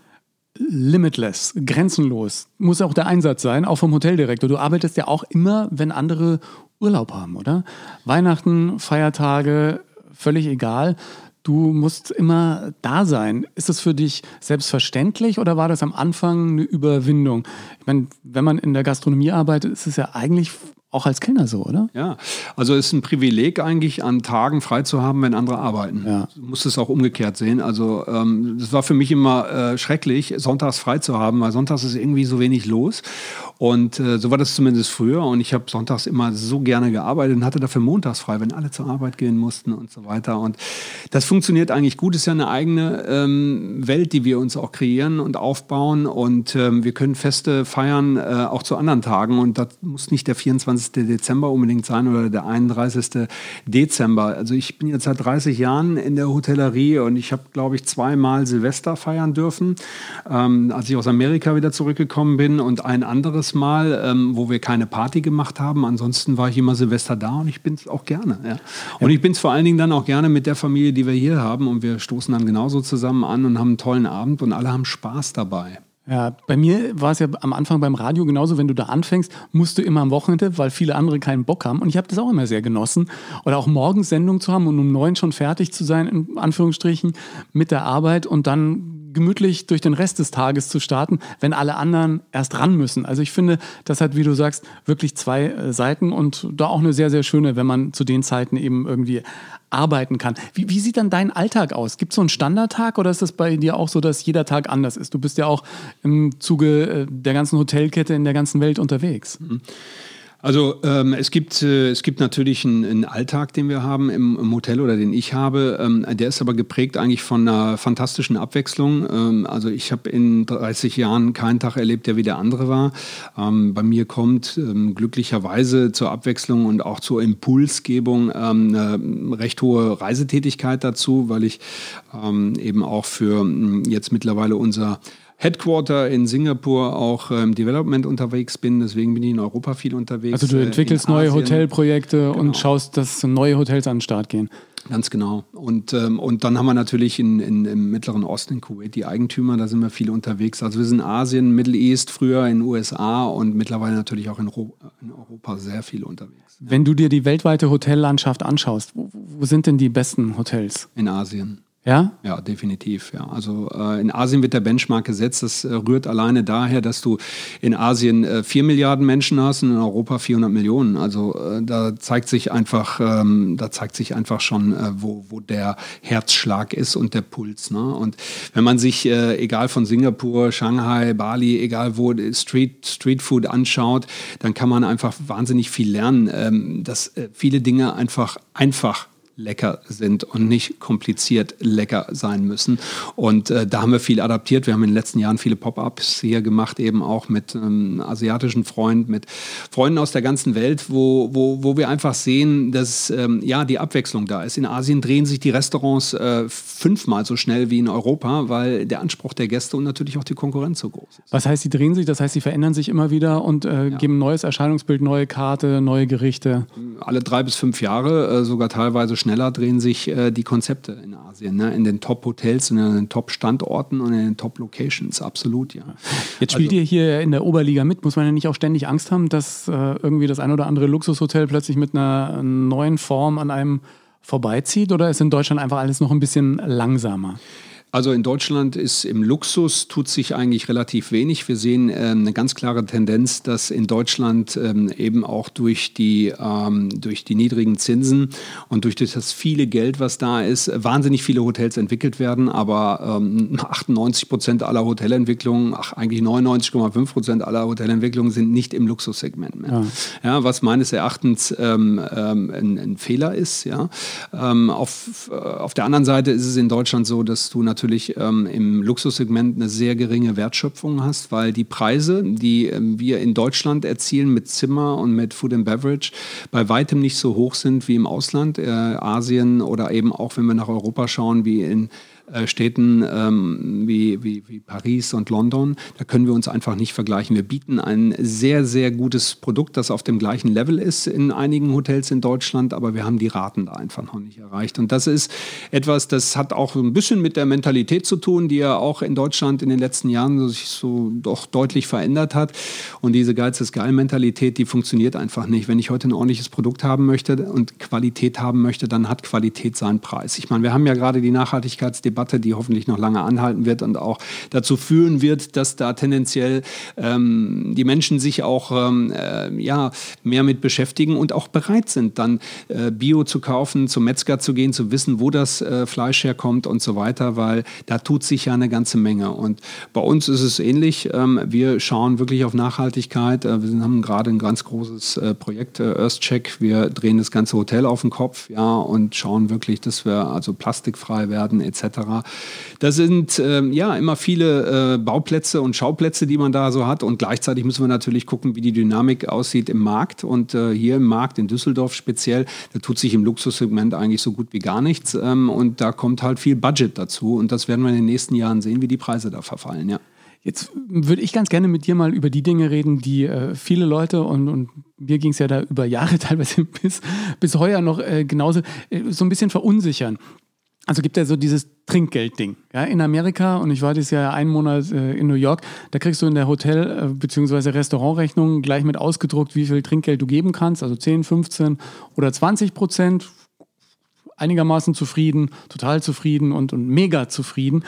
limitless, grenzenlos, muss auch der Einsatz sein, auch vom Hoteldirektor. Du arbeitest ja auch immer, wenn andere Urlaub haben, oder? Weihnachten, Feiertage, völlig egal. Du musst immer da sein. Ist das für dich selbstverständlich oder war das am Anfang eine Überwindung? Ich meine, wenn man in der Gastronomie arbeitet, ist es ja eigentlich auch als Kellner so, oder? Ja, also es ist ein Privileg eigentlich, an Tagen frei zu haben, wenn andere arbeiten. Ja. Du musst es auch umgekehrt sehen. Also ähm, das war für mich immer äh, schrecklich, sonntags frei zu haben, weil sonntags ist irgendwie so wenig los. Und äh, so war das zumindest früher. Und ich habe sonntags immer so gerne gearbeitet und hatte dafür montags frei, wenn alle zur Arbeit gehen mussten und so weiter. Und das funktioniert eigentlich gut. Es ist ja eine eigene ähm, Welt, die wir uns auch kreieren und aufbauen. Und ähm, wir können Feste feiern, äh, auch zu anderen Tagen. Und das muss nicht der 24. Dezember unbedingt sein oder der 31. Dezember. Also ich bin jetzt seit 30 Jahren in der Hotellerie und ich habe, glaube ich, zweimal Silvester feiern dürfen, ähm, als ich aus Amerika wieder zurückgekommen bin und ein anderes Mal, ähm, wo wir keine Party gemacht haben. Ansonsten war ich immer Silvester da und ich bin es auch gerne. Ja. Und ich bin es vor allen Dingen dann auch gerne mit der Familie, die wir hier haben. Und wir stoßen dann genauso zusammen an und haben einen tollen Abend und alle haben Spaß dabei. Ja, bei mir war es ja am Anfang beim Radio genauso, wenn du da anfängst, musst du immer am Wochenende, weil viele andere keinen Bock haben. Und ich habe das auch immer sehr genossen. Oder auch morgens Sendung zu haben und um neun schon fertig zu sein, in Anführungsstrichen, mit der Arbeit und dann gemütlich durch den Rest des Tages zu starten, wenn alle anderen erst ran müssen. Also ich finde, das hat, wie du sagst, wirklich zwei äh, Seiten und da auch eine sehr, sehr schöne, wenn man zu den Zeiten eben irgendwie arbeiten kann. Wie, wie sieht dann dein Alltag aus? Gibt es so einen Standardtag oder ist das bei dir auch so, dass jeder Tag anders ist? Du bist ja auch im Zuge äh, der ganzen Hotelkette in der ganzen Welt unterwegs. Mhm. Also ähm, es, gibt, äh, es gibt natürlich einen, einen, Alltag, den wir haben im, im Hotel oder den ich habe. Ähm, der ist aber geprägt eigentlich von einer fantastischen Abwechslung. Ähm, also ich habe in 30 Jahren keinen Tag erlebt, der wie der andere war. Ähm, bei mir kommt ähm, glücklicherweise zur Abwechslung und auch zur Impulsgebung ähm, eine recht hohe Reisetätigkeit dazu, weil ich eben auch für jetzt mittlerweile unser Headquarter in Singapur auch im ähm, Development unterwegs bin. Deswegen bin ich in Europa viel unterwegs. Also du äh, entwickelst neue Hotelprojekte genau. und schaust, dass neue Hotels an den Start gehen. Ganz genau. Und, ähm, und dann haben wir natürlich in, in, im Mittleren Osten, in Kuwait, die Eigentümer, da sind wir viel unterwegs. Also wir sind in Asien, Middle East, früher in den USA und mittlerweile natürlich auch in, in Europa sehr viel unterwegs. Ja. Wenn du dir die weltweite Hotellandschaft anschaust, wo, wo sind denn die besten Hotels? In Asien. Ja? Ja, definitiv. Ja. Also äh, in Asien wird der Benchmark gesetzt. Das äh, rührt alleine daher, dass du in Asien äh, 4 Milliarden Menschen hast und in Europa 400 Millionen. Also äh, da zeigt sich einfach, ähm, da zeigt sich einfach schon, äh, wo, wo der Herzschlag ist und der Puls. Ne? Und wenn man sich, äh, egal von Singapur, Shanghai, Bali, egal wo Street, Street Food anschaut, dann kann man einfach wahnsinnig viel lernen, ähm, dass viele Dinge einfach einfach lecker sind und nicht kompliziert lecker sein müssen. Und äh, da haben wir viel adaptiert. Wir haben in den letzten Jahren viele Pop-ups hier gemacht, eben auch mit ähm, asiatischen Freund, mit Freunden aus der ganzen Welt, wo, wo, wo wir einfach sehen, dass ähm, ja die Abwechslung da ist. In Asien drehen sich die Restaurants äh, fünfmal so schnell wie in Europa, weil der Anspruch der Gäste und natürlich auch die Konkurrenz so groß ist. Was heißt, sie drehen sich? Das heißt, sie verändern sich immer wieder und äh, ja. geben ein neues Erscheinungsbild, neue Karte, neue Gerichte. Alle drei bis fünf Jahre, äh, sogar teilweise schnell schneller drehen sich äh, die Konzepte in Asien, ne? in den Top-Hotels und in den Top-Standorten und in den Top-Locations, absolut, ja. Jetzt spielt also, ihr hier in der Oberliga mit, muss man ja nicht auch ständig Angst haben, dass äh, irgendwie das ein oder andere Luxushotel plötzlich mit einer neuen Form an einem vorbeizieht oder ist in Deutschland einfach alles noch ein bisschen langsamer? Also in Deutschland ist im Luxus tut sich eigentlich relativ wenig. Wir sehen äh, eine ganz klare Tendenz, dass in Deutschland ähm, eben auch durch die, ähm, durch die niedrigen Zinsen und durch das viele Geld, was da ist, wahnsinnig viele Hotels entwickelt werden. Aber ähm, 98 Prozent aller Hotelentwicklungen, ach eigentlich 99,5 Prozent aller Hotelentwicklungen sind nicht im Luxussegment mehr. Ja. ja was meines Erachtens ähm, ähm, ein, ein, Fehler ist. Ja. Ähm, auf, auf der anderen Seite ist es in Deutschland so, dass du natürlich natürlich ähm, im Luxussegment eine sehr geringe Wertschöpfung hast, weil die Preise, die ähm, wir in Deutschland erzielen mit Zimmer und mit Food and Beverage, bei weitem nicht so hoch sind wie im Ausland, äh, Asien oder eben auch, wenn wir nach Europa schauen, wie in Städten ähm, wie, wie, wie Paris und London. Da können wir uns einfach nicht vergleichen. Wir bieten ein sehr, sehr gutes Produkt, das auf dem gleichen Level ist in einigen Hotels in Deutschland, aber wir haben die Raten da einfach noch nicht erreicht. Und das ist etwas, das hat auch ein bisschen mit der Mentalität Mentalität zu tun, die ja auch in Deutschland in den letzten Jahren sich so doch deutlich verändert hat. Und diese Geiz ist geil Mentalität, die funktioniert einfach nicht. Wenn ich heute ein ordentliches Produkt haben möchte und Qualität haben möchte, dann hat Qualität seinen Preis. Ich meine, wir haben ja gerade die Nachhaltigkeitsdebatte, die hoffentlich noch lange anhalten wird und auch dazu führen wird, dass da tendenziell ähm, die Menschen sich auch ähm, äh, ja, mehr mit beschäftigen und auch bereit sind, dann äh, Bio zu kaufen, zum Metzger zu gehen, zu wissen, wo das äh, Fleisch herkommt und so weiter, weil da tut sich ja eine ganze Menge. Und bei uns ist es ähnlich. Ähm, wir schauen wirklich auf Nachhaltigkeit. Äh, wir haben gerade ein ganz großes äh, Projekt, Earthcheck. Wir drehen das ganze Hotel auf den Kopf ja, und schauen wirklich, dass wir also plastikfrei werden etc. Da sind ähm, ja immer viele äh, Bauplätze und Schauplätze, die man da so hat. Und gleichzeitig müssen wir natürlich gucken, wie die Dynamik aussieht im Markt. Und äh, hier im Markt in Düsseldorf speziell, da tut sich im Luxussegment eigentlich so gut wie gar nichts. Ähm, und da kommt halt viel Budget dazu. Und das werden wir in den nächsten Jahren sehen, wie die Preise da verfallen. Ja. Jetzt würde ich ganz gerne mit dir mal über die Dinge reden, die äh, viele Leute und, und mir ging es ja da über Jahre teilweise bis, bis heuer noch äh, genauso äh, so ein bisschen verunsichern. Also gibt ja so dieses Trinkgeld-Ding. Ja, in Amerika, und ich war dieses Jahr einen Monat äh, in New York, da kriegst du in der Hotel- äh, bzw. Restaurantrechnung gleich mit ausgedruckt, wie viel Trinkgeld du geben kannst, also 10, 15 oder 20 Prozent einigermaßen zufrieden, total zufrieden und, und mega zufrieden.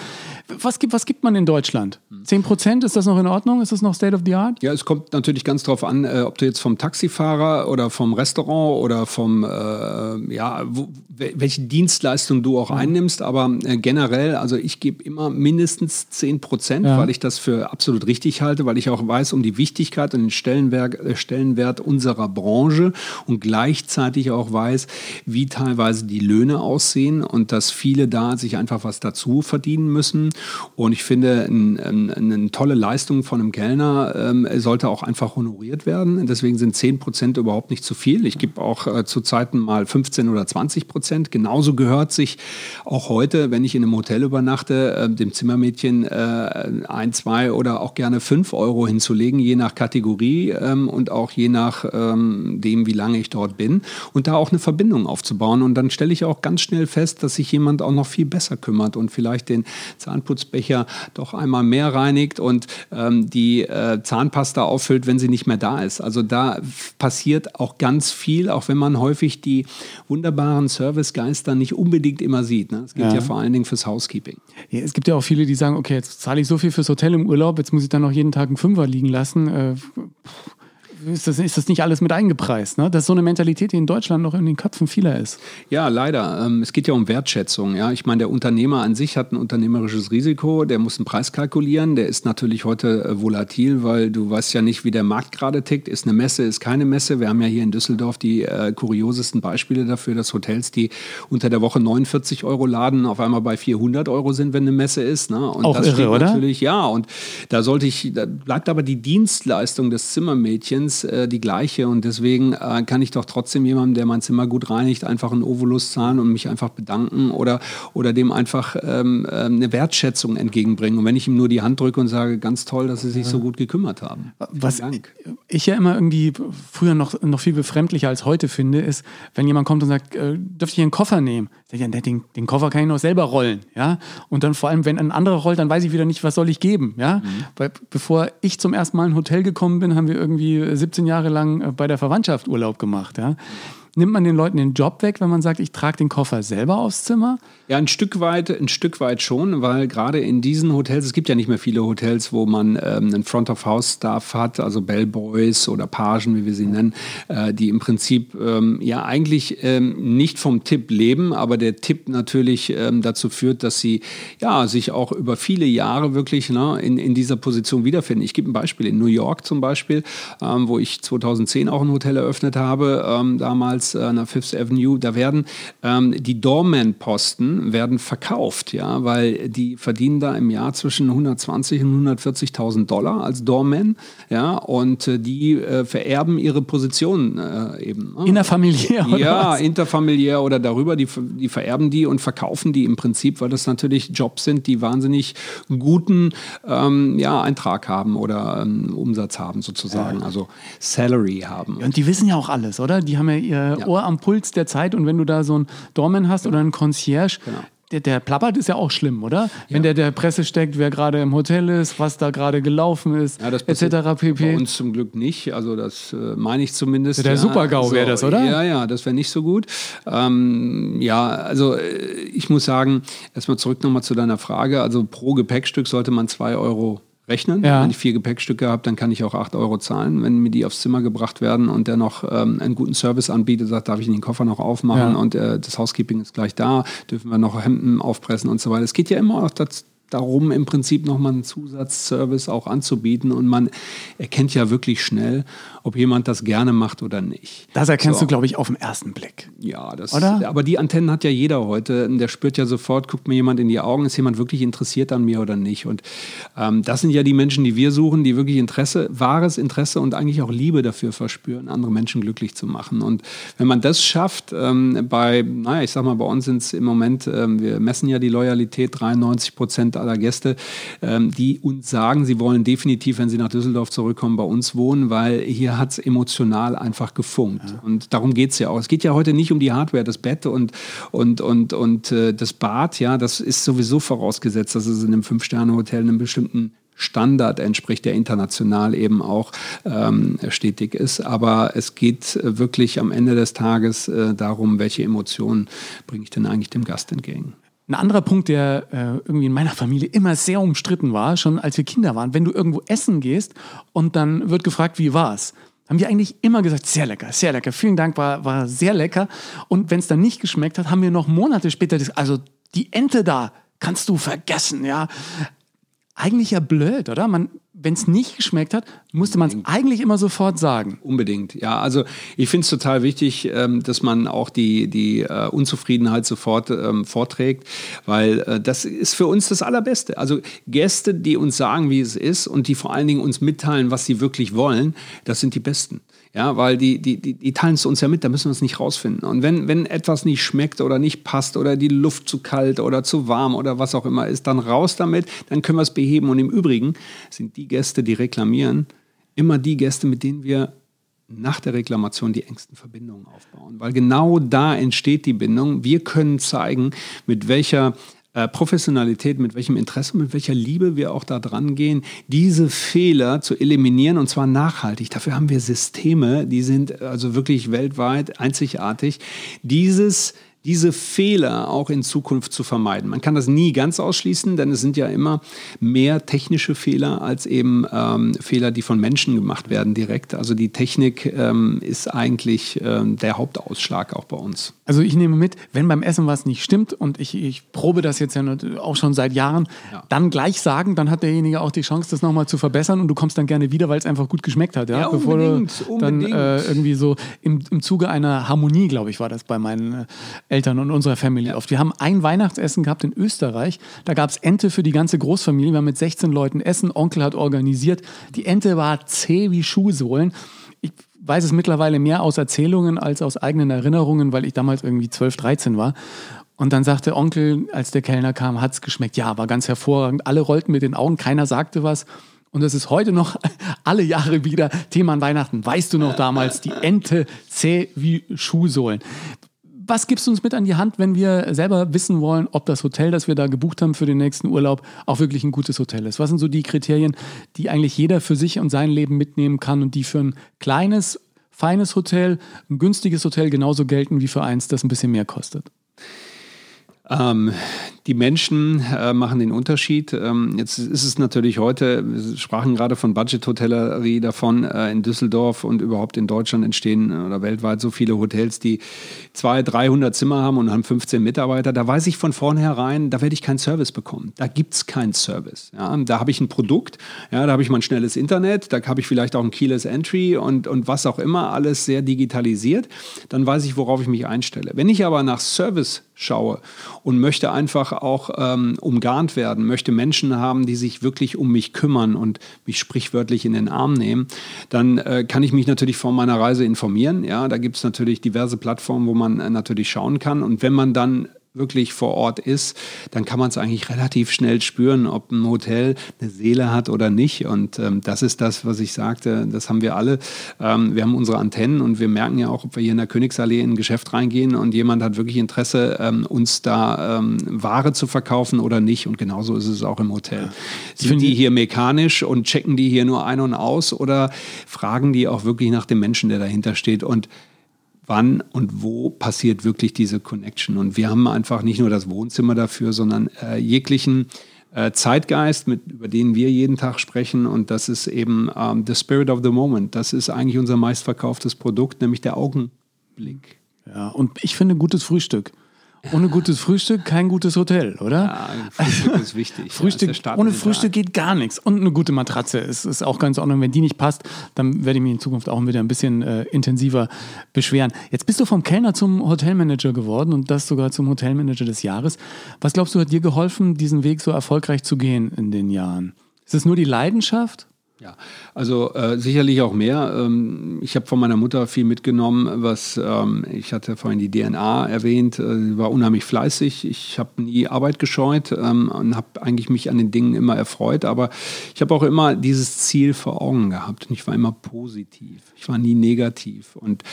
Was gibt, was gibt man in Deutschland? 10 Prozent, ist das noch in Ordnung? Ist das noch State of the Art? Ja, es kommt natürlich ganz darauf an, äh, ob du jetzt vom Taxifahrer oder vom Restaurant oder vom, äh, ja, wo, welche Dienstleistung du auch mhm. einnimmst. Aber äh, generell, also ich gebe immer mindestens 10 Prozent, ja. weil ich das für absolut richtig halte, weil ich auch weiß um die Wichtigkeit und den Stellenwert, äh, Stellenwert unserer Branche und gleichzeitig auch weiß, wie teilweise die Löhne Löhne aussehen und dass viele da sich einfach was dazu verdienen müssen. Und ich finde, ein, ein, eine tolle Leistung von einem Kellner ähm, sollte auch einfach honoriert werden. Deswegen sind 10 Prozent überhaupt nicht zu viel. Ich gebe auch äh, zu Zeiten mal 15 oder 20 Prozent. Genauso gehört sich auch heute, wenn ich in einem Hotel übernachte, äh, dem Zimmermädchen äh, ein, zwei oder auch gerne fünf Euro hinzulegen, je nach Kategorie ähm, und auch je nach ähm, dem, wie lange ich dort bin. Und da auch eine Verbindung aufzubauen. Und dann stelle ich auch auch ganz schnell fest, dass sich jemand auch noch viel besser kümmert und vielleicht den Zahnputzbecher doch einmal mehr reinigt und ähm, die äh, Zahnpasta auffüllt, wenn sie nicht mehr da ist. Also da passiert auch ganz viel, auch wenn man häufig die wunderbaren Servicegeister nicht unbedingt immer sieht. Ne? Das gilt ja. ja vor allen Dingen fürs Housekeeping. Ja, es gibt ja auch viele, die sagen, okay, jetzt zahle ich so viel fürs Hotel im Urlaub, jetzt muss ich dann noch jeden Tag einen Fünfer liegen lassen. Äh, ist das, ist das nicht alles mit eingepreist. Ne? Das ist so eine Mentalität, die in Deutschland noch in den Köpfen vieler ist. Ja, leider. Ähm, es geht ja um Wertschätzung. Ja? Ich meine, der Unternehmer an sich hat ein unternehmerisches Risiko, der muss einen Preis kalkulieren, der ist natürlich heute äh, volatil, weil du weißt ja nicht, wie der Markt gerade tickt. Ist eine Messe, ist keine Messe. Wir haben ja hier in Düsseldorf die äh, kuriosesten Beispiele dafür, dass Hotels, die unter der Woche 49 Euro laden, auf einmal bei 400 Euro sind, wenn eine Messe ist. Ne? Und Auch das irre, oder? Natürlich, ja. Und da sollte ich, da bleibt aber die Dienstleistung des Zimmermädchens Tendenz äh, die gleiche und deswegen äh, kann ich doch trotzdem jemandem, der mein Zimmer gut reinigt, einfach einen Ovolus zahlen und mich einfach bedanken oder, oder dem einfach ähm, äh, eine Wertschätzung entgegenbringen. Und wenn ich ihm nur die Hand drücke und sage, ganz toll, dass Sie sich so gut gekümmert haben. Was Dank. ich ja immer irgendwie früher noch, noch viel befremdlicher als heute finde, ist, wenn jemand kommt und sagt, äh, dürfte ich einen Koffer nehmen? Ich, ja, den, den Koffer kann ich noch selber rollen. Ja? Und dann vor allem, wenn ein anderer rollt, dann weiß ich wieder nicht, was soll ich geben. Ja? Mhm. Weil bevor ich zum ersten Mal in ein Hotel gekommen bin, haben wir irgendwie 17 Jahre lang äh, bei der Verwandtschaft Urlaub gemacht. Ja? Nimmt man den Leuten den Job weg, wenn man sagt, ich trage den Koffer selber aufs Zimmer? Ja, ein Stück weit, ein Stück weit schon, weil gerade in diesen Hotels, es gibt ja nicht mehr viele Hotels, wo man ähm, einen Front-of-House-Staff hat, also Bellboys oder Pagen, wie wir sie nennen, äh, die im Prinzip ähm, ja eigentlich ähm, nicht vom Tipp leben, aber der Tipp natürlich ähm, dazu führt, dass sie ja sich auch über viele Jahre wirklich ne, in, in dieser Position wiederfinden. Ich gebe ein Beispiel in New York zum Beispiel, ähm, wo ich 2010 auch ein Hotel eröffnet habe, ähm, damals damals an der Fifth Avenue, da werden ähm, die Doorman-Posten werden verkauft, ja, weil die verdienen da im Jahr zwischen 120 und 140.000 Dollar als Doorman, ja, und äh, die äh, vererben ihre Position äh, eben. Ne? Innerfamiliär oder Ja, was? interfamiliär oder darüber, die, die vererben die und verkaufen die im Prinzip, weil das natürlich Jobs sind, die wahnsinnig guten ähm, ja, Eintrag haben oder ähm, Umsatz haben sozusagen, also Salary haben. Und die wissen ja auch alles, oder? Die haben ja ihr ja. Ohr am Puls der Zeit und wenn du da so einen Doorman hast genau. oder einen Concierge, genau der, der plappert ist ja auch schlimm, oder? Wenn der der Presse steckt, wer gerade im Hotel ist, was da gerade gelaufen ist, Ja, das etc. pp. Bei uns zum Glück nicht. Also das äh, meine ich zumindest. Der ja. Super-GAU wäre das, oder? Ja, ja, das wäre nicht so gut. Ähm, ja, also äh, ich muss sagen, erstmal zurück nochmal zu deiner Frage. Also pro Gepäckstück sollte man zwei Euro rechnen. Ja. Wenn ich vier Gepäckstücke habe, dann kann ich auch acht Euro zahlen. Wenn mir die aufs Zimmer gebracht werden und der noch ähm, einen guten Service anbietet, sagt, darf ich den Koffer noch aufmachen Ja. und äh, das Housekeeping ist gleich da, dürfen wir noch Hemden aufpressen und so weiter. Es geht ja immer auch das, darum, im Prinzip nochmal einen Zusatzservice auch anzubieten und man erkennt ja wirklich schnell, ob jemand das gerne macht oder nicht. Das erkennst So. du, glaube ich, auf den ersten Blick. Ja, das, Oder? aber die Antennen hat ja jeder heute. Der spürt ja sofort, guckt mir jemand in die Augen, ist jemand wirklich interessiert an mir oder nicht. Und ähm, das sind ja die Menschen, die wir suchen, die wirklich Interesse, wahres Interesse und eigentlich auch Liebe dafür verspüren, andere Menschen glücklich zu machen. Und wenn man das schafft, ähm, bei, naja, ich sag mal, bei uns sind es im Moment, ähm, wir messen ja die Loyalität, 93 Prozent aller Gäste, ähm, die uns sagen, sie wollen definitiv, wenn sie nach Düsseldorf zurückkommen, bei uns wohnen, weil hier hat es emotional einfach gefunkt. Und darum geht es ja auch. Es geht ja heute nicht um die Hardware, das Bett und, und, und, und äh, das Bad, ja, das ist sowieso vorausgesetzt, dass es in einem Fünf-Sterne-Hotel einem bestimmten Standard entspricht, der international eben auch ähm, stetig ist. Aber es geht äh, wirklich am Ende des Tages äh, darum, welche Emotionen bringe ich denn eigentlich dem Gast entgegen. Ein anderer Punkt, der äh, irgendwie in meiner Familie immer sehr umstritten war, schon als wir Kinder waren, wenn du irgendwo essen gehst und dann wird gefragt, wie war's? Haben wir eigentlich immer gesagt, sehr lecker, sehr lecker. Vielen Dank, war, war sehr lecker. Und wenn es dann nicht geschmeckt hat, haben wir noch Monate später, das, also die Ente da, kannst du vergessen, ja. Eigentlich ja blöd, oder? Man, wenn es nicht geschmeckt hat, musste man es eigentlich immer sofort sagen. Unbedingt, ja. Also ich finde es total wichtig, ähm, dass man auch die, die äh, Unzufriedenheit sofort ähm, vorträgt, weil äh, das ist für uns das Allerbeste. Also Gäste, die uns sagen, wie es ist und die vor allen Dingen uns mitteilen, was sie wirklich wollen, das sind die Besten. Ja, weil die, die, die, die teilen es uns ja mit, da müssen wir es nicht rausfinden. Und wenn, wenn etwas nicht schmeckt oder nicht passt oder die Luft zu kalt oder zu warm oder was auch immer ist, dann raus damit, dann können wir es beheben. Und im Übrigen sind die Gäste, die reklamieren, immer die Gäste, mit denen wir nach der Reklamation die engsten Verbindungen aufbauen. Weil genau da entsteht die Bindung. Wir können zeigen, mit welcher äh, Professionalität, mit welchem Interesse, mit welcher Liebe wir auch da dran gehen, diese Fehler zu eliminieren und zwar nachhaltig. Dafür haben wir Systeme, die sind also wirklich weltweit einzigartig. Dieses diese Fehler auch in Zukunft zu vermeiden. Man kann das nie ganz ausschließen, denn es sind ja immer mehr technische Fehler als eben ähm, Fehler, die von Menschen gemacht werden direkt. Also die Technik ähm, ist eigentlich ähm, der Hauptausschlag auch bei uns. Also ich nehme mit, wenn beim Essen was nicht stimmt und ich, ich probe das jetzt ja auch schon seit Jahren, Ja. dann gleich sagen, dann hat derjenige auch die Chance, das nochmal zu verbessern und du kommst dann gerne wieder, weil es einfach gut geschmeckt hat. Ja, Ja, Bevor unbedingt, du dann unbedingt. äh, irgendwie so im, im Zuge einer Harmonie, glaube ich, war das bei meinen äh, Eltern und unserer Family oft. Wir haben ein Weihnachtsessen gehabt in Österreich, da gab es Ente für die ganze Großfamilie, wir haben mit 16 Leuten Essen, Onkel hat organisiert. Die Ente war zäh wie Schuhsohlen. Ich weiß es mittlerweile mehr aus Erzählungen als aus eigenen Erinnerungen, weil ich damals irgendwie 12, 13 war. Und dann sagte Onkel, als der Kellner kam, hat es geschmeckt. Ja, war ganz hervorragend. Alle rollten mit den Augen, keiner sagte was. Und das ist heute noch alle Jahre wieder Thema an Weihnachten. Weißt du noch damals, die Ente zäh wie Schuhsohlen. Was gibst du uns mit an die Hand, wenn wir selber wissen wollen, ob das Hotel, das wir da gebucht haben für den nächsten Urlaub, auch wirklich ein gutes Hotel ist? Was sind so die Kriterien, die eigentlich jeder für sich und sein Leben mitnehmen kann und die für ein kleines, feines Hotel, ein günstiges Hotel genauso gelten wie für eins, das ein bisschen mehr kostet? Ähm, die Menschen äh, machen den Unterschied. Ähm, jetzt ist es natürlich heute, wir sprachen gerade von Budget-Hotellerie davon, äh, in Düsseldorf und überhaupt in Deutschland entstehen äh, oder weltweit so viele Hotels, die 200, 300 Zimmer haben und haben 15 Mitarbeiter. Da weiß ich von vornherein, da werde ich keinen Service bekommen. Da gibt es keinen Service. Ja? Da habe ich ein Produkt, ja, da habe ich mal ein schnelles Internet, da habe ich vielleicht auch ein Keyless Entry und, und was auch immer, alles sehr digitalisiert. Dann weiß ich, worauf ich mich einstelle. Wenn ich aber nach Service schaue und möchte einfach auch ähm, umgarnt werden, möchte Menschen haben, die sich wirklich um mich kümmern und mich sprichwörtlich in den Arm nehmen, dann äh, kann ich mich natürlich vor meiner Reise informieren. Ja, da gibt es natürlich diverse Plattformen, wo man äh, natürlich schauen kann. Und wenn man dann wirklich vor Ort ist, dann kann man es eigentlich relativ schnell spüren, ob ein Hotel eine Seele hat oder nicht. Und ähm, das ist das, was ich sagte, das haben wir alle. Ähm, wir haben unsere Antennen und wir merken ja auch, ob wir hier in der Königsallee in ein Geschäft reingehen und jemand hat wirklich Interesse, ähm, uns da ähm, Ware zu verkaufen oder nicht. Und genauso ist es auch im Hotel. Ja. Sind die hier mekanisch und checken die hier nur ein und aus oder fragen die auch wirklich nach dem Menschen, der dahinter steht? Und wann und wo passiert wirklich diese Connection. Und wir haben einfach nicht nur das Wohnzimmer dafür, sondern äh, jeglichen äh, Zeitgeist, mit, über den wir jeden Tag sprechen. Und das ist eben ähm, the spirit of the moment. Das ist eigentlich unser meistverkauftes Produkt, nämlich der Augenblick. Ja, und ich finde gutes Frühstück. Ohne gutes Frühstück kein gutes Hotel, oder? Ja, Frühstück ist wichtig. Frühstück, ja, ohne Frühstück geht gar nichts. Und eine gute Matratze ist, ist auch ganz ordentlich. Wenn die nicht passt, dann werde ich mich in Zukunft auch wieder ein bisschen äh, intensiver beschweren. Jetzt bist du vom Kellner zum Hotelmanager geworden und das sogar zum Hotelmanager des Jahres. Was glaubst du, hat dir geholfen, diesen Weg so erfolgreich zu gehen in den Jahren? Ist es nur die Leidenschaft? Ja, also äh, sicherlich auch mehr. Ähm, ich habe von meiner Mutter viel mitgenommen, was ähm, ich hatte vorhin die DNA erwähnt. Äh, sie war unheimlich fleißig. Ich habe nie Arbeit gescheut ähm, und habe eigentlich mich an den Dingen immer erfreut. Aber ich habe auch immer dieses Ziel vor Augen gehabt und ich war immer positiv. Ich war nie negativ. Und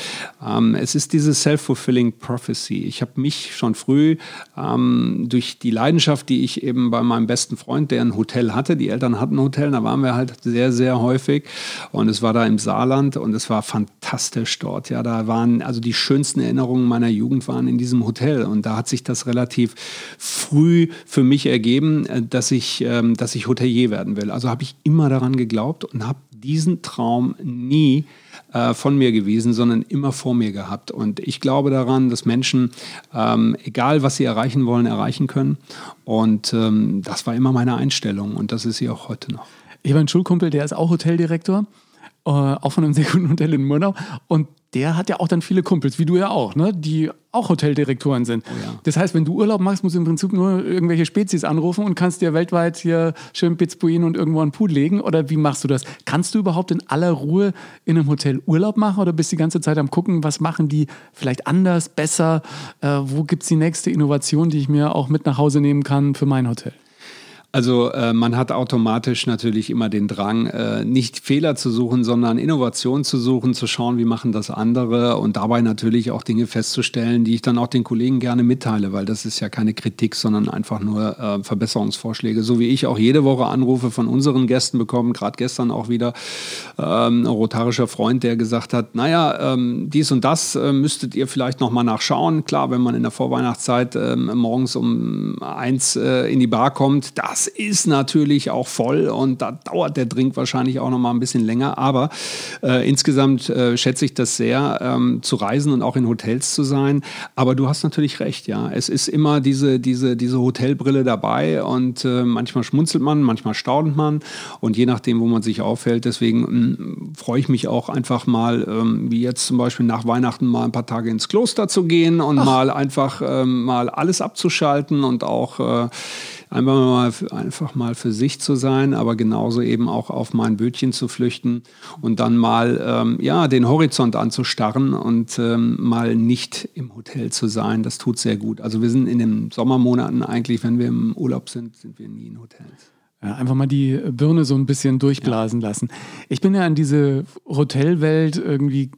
ähm, es ist diese self-fulfilling prophecy. Ich habe mich schon früh ähm, durch die Leidenschaft, die ich eben bei meinem besten Freund, der ein Hotel hatte, die Eltern hatten ein Hotel, da waren wir halt sehr, sehr häufig. Und es war da im Saarland und es war fantastisch dort. Ja, da waren also die schönsten Erinnerungen meiner Jugend waren in diesem Hotel. Und da hat sich das relativ früh für mich ergeben, äh, dass ich, ähm, dass ich Hotelier werden will. Also habe ich immer daran geglaubt und habe diesen Traum nie äh, von mir gewesen, sondern immer vor mir gehabt. Und ich glaube daran, dass Menschen, ähm, egal was sie erreichen wollen, erreichen können. Und ähm, das war immer meine Einstellung und das ist sie auch heute noch. Ich habe einen Schulkumpel, der ist auch Hoteldirektor, äh, auch von einem sehr guten Hotel in Murnau. Und der hat ja auch dann viele Kumpels, wie du ja auch, ne? die auch Hoteldirektoren sind. Oh ja. Das heißt, wenn du Urlaub machst, musst du im Prinzip nur irgendwelche Spezies anrufen und kannst dir weltweit hier schön Pitzbuin und irgendwo einen Pool legen. Oder wie machst du das? Kannst du überhaupt in aller Ruhe in einem Hotel Urlaub machen oder bist du die ganze Zeit am gucken, was machen die vielleicht anders, besser? Äh, wo gibt es die nächste Innovation, die ich mir auch mit nach Hause nehmen kann für mein Hotel? Also äh, man hat automatisch natürlich immer den Drang, äh, nicht Fehler zu suchen, sondern Innovation zu suchen, zu schauen, wie machen das andere und dabei natürlich auch Dinge festzustellen, die ich dann auch den Kollegen gerne mitteile, weil das ist ja keine Kritik, sondern einfach nur äh, Verbesserungsvorschläge. So wie ich auch jede Woche Anrufe von unseren Gästen bekommen, gerade gestern auch wieder ähm, ein rotarischer Freund, der gesagt hat, naja, ähm, dies und das äh, müsstet ihr vielleicht nochmal nachschauen. Klar, wenn man in der Vorweihnachtszeit ähm, morgens um eins äh, in die Bar kommt, das das ist natürlich auch voll und da dauert der Drink wahrscheinlich auch noch mal ein bisschen länger. Aber äh, insgesamt äh, schätze ich das sehr, ähm, zu reisen und auch in Hotels zu sein. Aber du hast natürlich recht, ja. Es ist immer diese, diese, diese Hotelbrille dabei und äh, manchmal schmunzelt man, manchmal staunt man und je nachdem, wo man sich aufhält. Deswegen mh, mm, freue ich mich auch einfach mal, ähm, wie jetzt zum Beispiel nach Weihnachten mal ein paar Tage ins Kloster zu gehen und Ach. mal einfach ähm, mal alles abzuschalten und auch äh, einfach mal, einfach mal für sich zu sein, aber genauso eben auch auf mein Bötchen zu flüchten und dann mal ähm, ja, den Horizont anzustarren und ähm, mal nicht im Hotel zu sein. Das tut sehr gut. Also wir sind in den Sommermonaten eigentlich, wenn wir im Urlaub sind, sind wir nie in Hotels. Ja, einfach mal die Birne so ein bisschen durchblasen ja. lassen. Ich bin ja in diese Hotelwelt irgendwie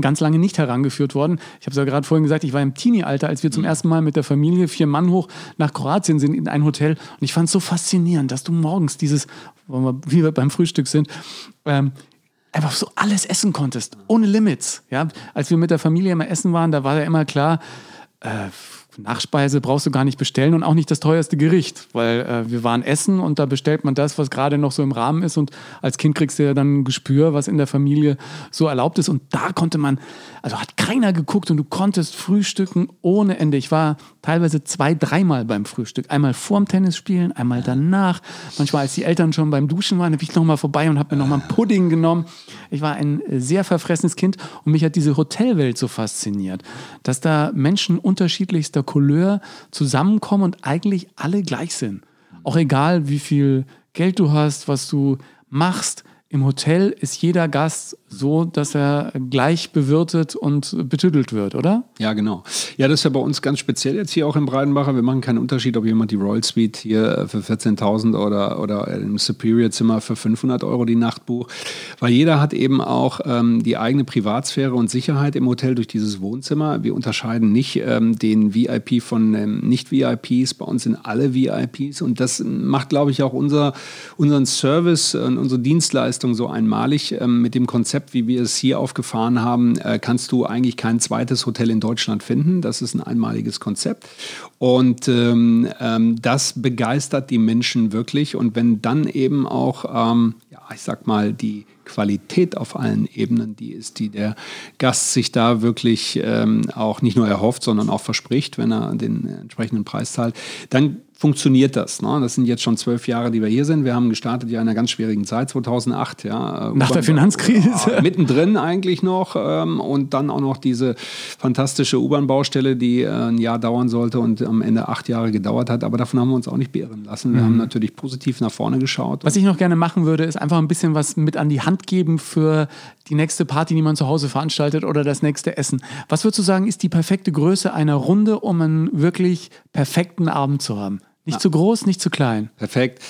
ganz lange nicht herangeführt worden. Ich habe es ja gerade vorhin gesagt, ich war im Teenie-Alter, als wir zum mhm. ersten Mal mit der Familie vier Mann hoch nach Kroatien sind in ein Hotel. Und ich fand es so faszinierend, dass du morgens dieses, wie wir beim Frühstück sind, ähm, einfach so alles essen konntest, ohne Limits. Ja, als wir mit der Familie immer essen waren, da war ja immer klar, äh, Nachspeise brauchst du gar nicht bestellen und auch nicht das teuerste Gericht, weil äh, wir waren essen und da bestellt man das, was gerade noch so im Rahmen ist und als Kind kriegst du ja dann ein Gespür, was in der Familie so erlaubt ist und da konnte man, also hat keiner geguckt und du konntest frühstücken ohne Ende. Ich war teilweise zwei, dreimal beim Frühstück, einmal vorm Tennis spielen, einmal danach. Manchmal, als die Eltern schon beim Duschen waren, habe ich nochmal vorbei und habe mir nochmal einen Pudding genommen. Ich war ein sehr verfressenes Kind und mich hat diese Hotelwelt so fasziniert, dass da Menschen unterschiedlichster Couleur zusammenkommen und eigentlich alle gleich sind. Auch egal, wie viel Geld du hast, was du machst, im Hotel ist jeder Gast so, dass er gleich bewirtet und betüdelt wird, oder? Ja, genau. Ja, das ist ja bei uns ganz speziell jetzt hier auch im Breidenbacher. Wir machen keinen Unterschied, ob jemand die Royal Suite hier für 14.000 oder, oder im Superior Zimmer für 500 Euro die Nacht bucht, weil jeder hat eben auch ähm, die eigene Privatsphäre und Sicherheit im Hotel durch dieses Wohnzimmer. Wir unterscheiden nicht ähm, den VIP von ähm, Nicht-VIPs. Bei uns sind alle VIPs und das macht, glaube ich, auch unser, unseren Service und unsere Dienstleistung so einmalig. Ähm, mit dem Konzept, wie wir es hier aufgefahren haben, äh, kannst du eigentlich kein zweites Hotel in Deutschland finden. Das ist ein einmaliges Konzept. Und ähm, ähm, das begeistert die Menschen wirklich. Und wenn dann eben auch, ähm, ja, ich sag mal, die Qualität auf allen Ebenen die ist, die der Gast sich da wirklich ähm, auch nicht nur erhofft, sondern auch verspricht, wenn er den entsprechenden Preis zahlt, dann funktioniert das. Ne? Das sind jetzt schon zwölf Jahre, die wir hier sind. Wir haben gestartet ja in einer ganz schwierigen Zeit, 2008. Ja, Nach der Finanzkrise. Ja, mittendrin eigentlich noch. Ähm, und dann auch noch diese fantastische U-Bahn-Baustelle, die äh, ein Jahr dauern sollte und am Ende acht Jahre gedauert hat. Aber davon haben wir uns auch nicht beirren lassen. Wir mhm. haben natürlich positiv nach vorne geschaut. Was ich noch gerne machen würde, ist einfach ein bisschen was mit an die Hand geben für die nächste Party, die man zu Hause veranstaltet oder das nächste Essen. Was würdest du sagen, ist die perfekte Größe einer Runde, um einen wirklich perfekten Abend zu haben? Nicht ja. zu groß, nicht zu klein. Perfekt.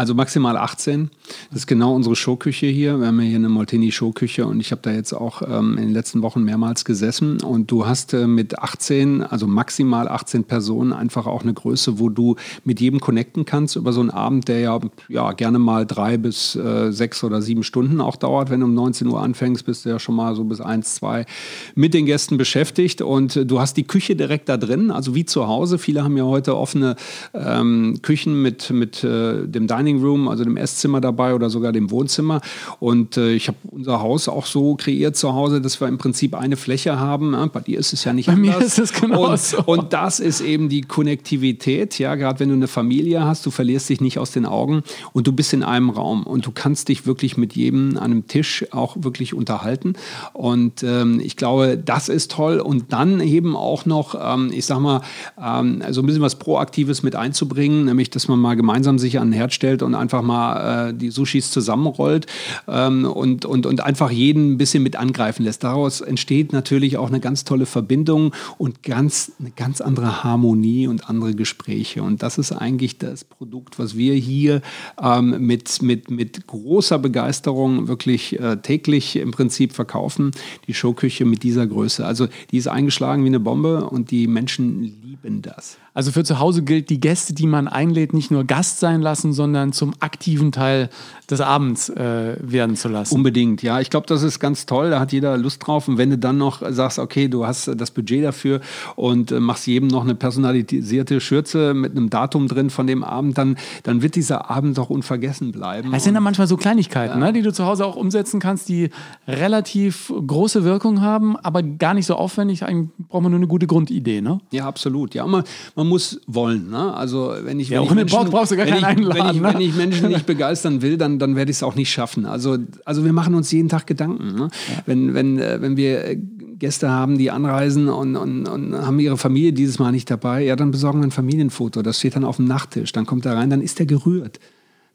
Also maximal 18. Das ist genau unsere Showküche hier. Wir haben hier eine Molteni-Showküche und ich habe da jetzt auch ähm, in den letzten Wochen mehrmals gesessen. Und du hast äh, mit 18, also maximal 18 Personen, einfach auch eine Größe, wo du mit jedem connecten kannst über so einen Abend, der ja, ja gerne mal drei bis äh, sechs oder sieben Stunden auch dauert. Wenn du um 19 Uhr anfängst, bist du ja schon mal so bis eins, zwei mit den Gästen beschäftigt. Und äh, du hast die Küche direkt da drin, also wie zu Hause. Viele haben ja heute offene ähm, Küchen mit, mit äh, dem Dining Dining Room, also dem Esszimmer dabei oder sogar dem Wohnzimmer. Und äh, ich habe unser Haus auch so kreiert zu Hause, dass wir im Prinzip eine Fläche haben. Ja, bei dir ist es ja nicht bei anders. Mir ist es genau und, so. und das ist eben die Konnektivität. Ja, gerade wenn du eine Familie hast, du verlierst dich nicht aus den Augen und du bist in einem Raum und du kannst dich wirklich mit jedem an einem Tisch auch wirklich unterhalten. Und ähm, ich glaube, das ist toll. Und dann eben auch noch, ähm, ich sag mal, ähm, so ein bisschen was Proaktives mit einzubringen, nämlich, dass man mal gemeinsam sich an den Herd stellt hinstellt und einfach mal äh, die Sushis zusammenrollt ähm, und, und, und einfach jeden ein bisschen mit angreifen lässt. Daraus entsteht natürlich auch eine ganz tolle Verbindung und ganz, eine ganz andere Harmonie und andere Gespräche. Und das ist eigentlich das Produkt, was wir hier ähm, mit, mit, mit großer Begeisterung wirklich äh, täglich im Prinzip verkaufen. Die Showküche mit dieser Größe. Also die ist eingeschlagen wie eine Bombe und die Menschen lieben das. Also für zu Hause gilt, die Gäste, die man einlädt, nicht nur Gast sein lassen, sondern zum aktiven Teil des Abends äh, werden zu lassen. Unbedingt, ja. Ich glaube, das ist ganz toll. Da hat jeder Lust drauf. Und wenn du dann noch sagst, okay, du hast das Budget dafür und äh, machst jedem noch eine personalisierte Schürze mit einem Datum drin von dem Abend, dann, dann wird dieser Abend doch unvergessen bleiben. Es sind dann manchmal so Kleinigkeiten, ja. ne, die du zu Hause auch umsetzen kannst, die relativ große Wirkung haben, aber gar nicht so aufwendig. Eigentlich braucht man nur eine gute Grundidee, ne? Ja, absolut. Ja, man, man muss wollen. Ne? Also wenn ich, ja, wenn ich Menschen, brauchst du gar keinen einladen. Wenn ich, ne? wenn ich Menschen nicht begeistern will, dann, dann werde ich es auch nicht schaffen. Also, also wir machen uns jeden Tag Gedanken. Ne? Ja. Wenn, wenn, äh, wenn wir Gäste haben, die anreisen und, und, und haben ihre Familie dieses Mal nicht dabei, ja, dann besorgen wir ein Familienfoto. Das steht dann auf dem Nachttisch. Dann kommt er rein, dann ist er gerührt.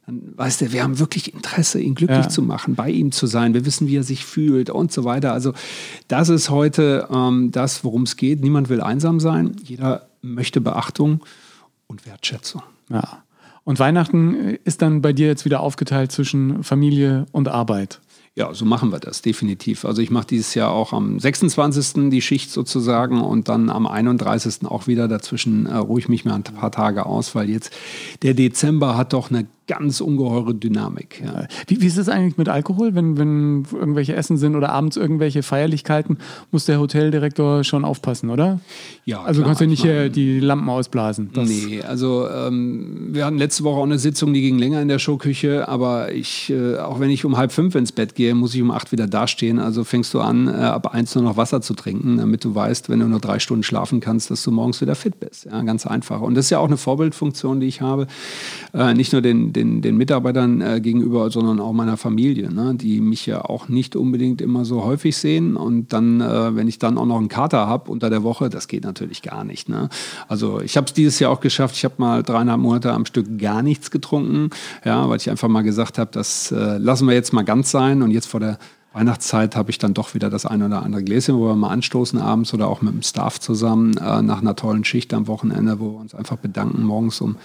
Dann weiß der, wir haben wirklich Interesse, ihn glücklich ja. zu machen, bei ihm zu sein. Wir wissen, wie er sich fühlt und so weiter. Also das ist heute ähm, das, worum es geht. Niemand will einsam sein. Jeder möchte Beachtung und Wertschätzung. Ja. Und Weihnachten ist dann bei dir jetzt wieder aufgeteilt zwischen Familie und Arbeit. Ja, so machen wir das definitiv. Also ich mache dieses Jahr auch am 26. die Schicht sozusagen und dann am 31. auch wieder. Dazwischen äh, ruhe ich mich mal ein paar Tage aus, weil jetzt der Dezember hat doch eine ganz ungeheure Dynamik. Ja. Wie, wie, ist es eigentlich mit Alkohol? Wenn, wenn irgendwelche Essen sind oder abends irgendwelche Feierlichkeiten, muss der Hoteldirektor schon aufpassen, oder? Ja. Also klar, kannst du nicht hier die Lampen ausblasen. Das nee, also ähm, wir hatten letzte Woche auch eine Sitzung, die ging länger in der Showküche, aber ich, äh, auch wenn ich um halb fünf ins Bett gehe, muss ich um acht wieder dastehen. Also fängst du an, äh, ab eins nur noch Wasser zu trinken, damit du weißt, wenn du nur drei Stunden schlafen kannst, dass du morgens wieder fit bist. Ja, ganz einfach. Und das ist ja auch eine Vorbildfunktion, die ich habe. Äh, nicht nur den den, den Mitarbeitern äh, gegenüber, sondern auch meiner Familie, ne? die mich ja auch nicht unbedingt immer so häufig sehen. Und dann, äh, wenn ich dann auch noch einen Kater habe unter der Woche, das geht natürlich gar nicht. Ne? Also ich habe es dieses Jahr auch geschafft. Ich habe mal dreieinhalb Monate am Stück gar nichts getrunken, ja, weil ich einfach mal gesagt habe, das äh, lassen wir jetzt mal ganz sein. Und jetzt vor der Weihnachtszeit habe ich dann doch wieder das eine oder andere Gläschen, wo wir mal anstoßen abends oder auch mit dem Staff zusammen äh, nach einer tollen Schicht am Wochenende, wo wir uns einfach bedanken morgens um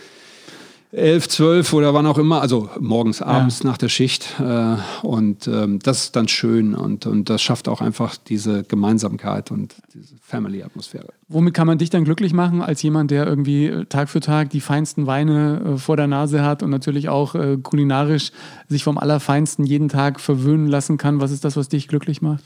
elf, zwölf oder wann auch immer, also morgens, abends ja. nach der Schicht. Äh, und ähm, das ist dann schön und, und das schafft auch einfach diese Gemeinsamkeit und diese Family-Atmosphäre. Womit kann man dich dann glücklich machen, als jemand, der irgendwie äh, Tag für Tag die feinsten Weine äh, vor der Nase hat und natürlich auch äh, kulinarisch sich vom Allerfeinsten jeden Tag verwöhnen lassen kann? Was ist das, was dich glücklich macht?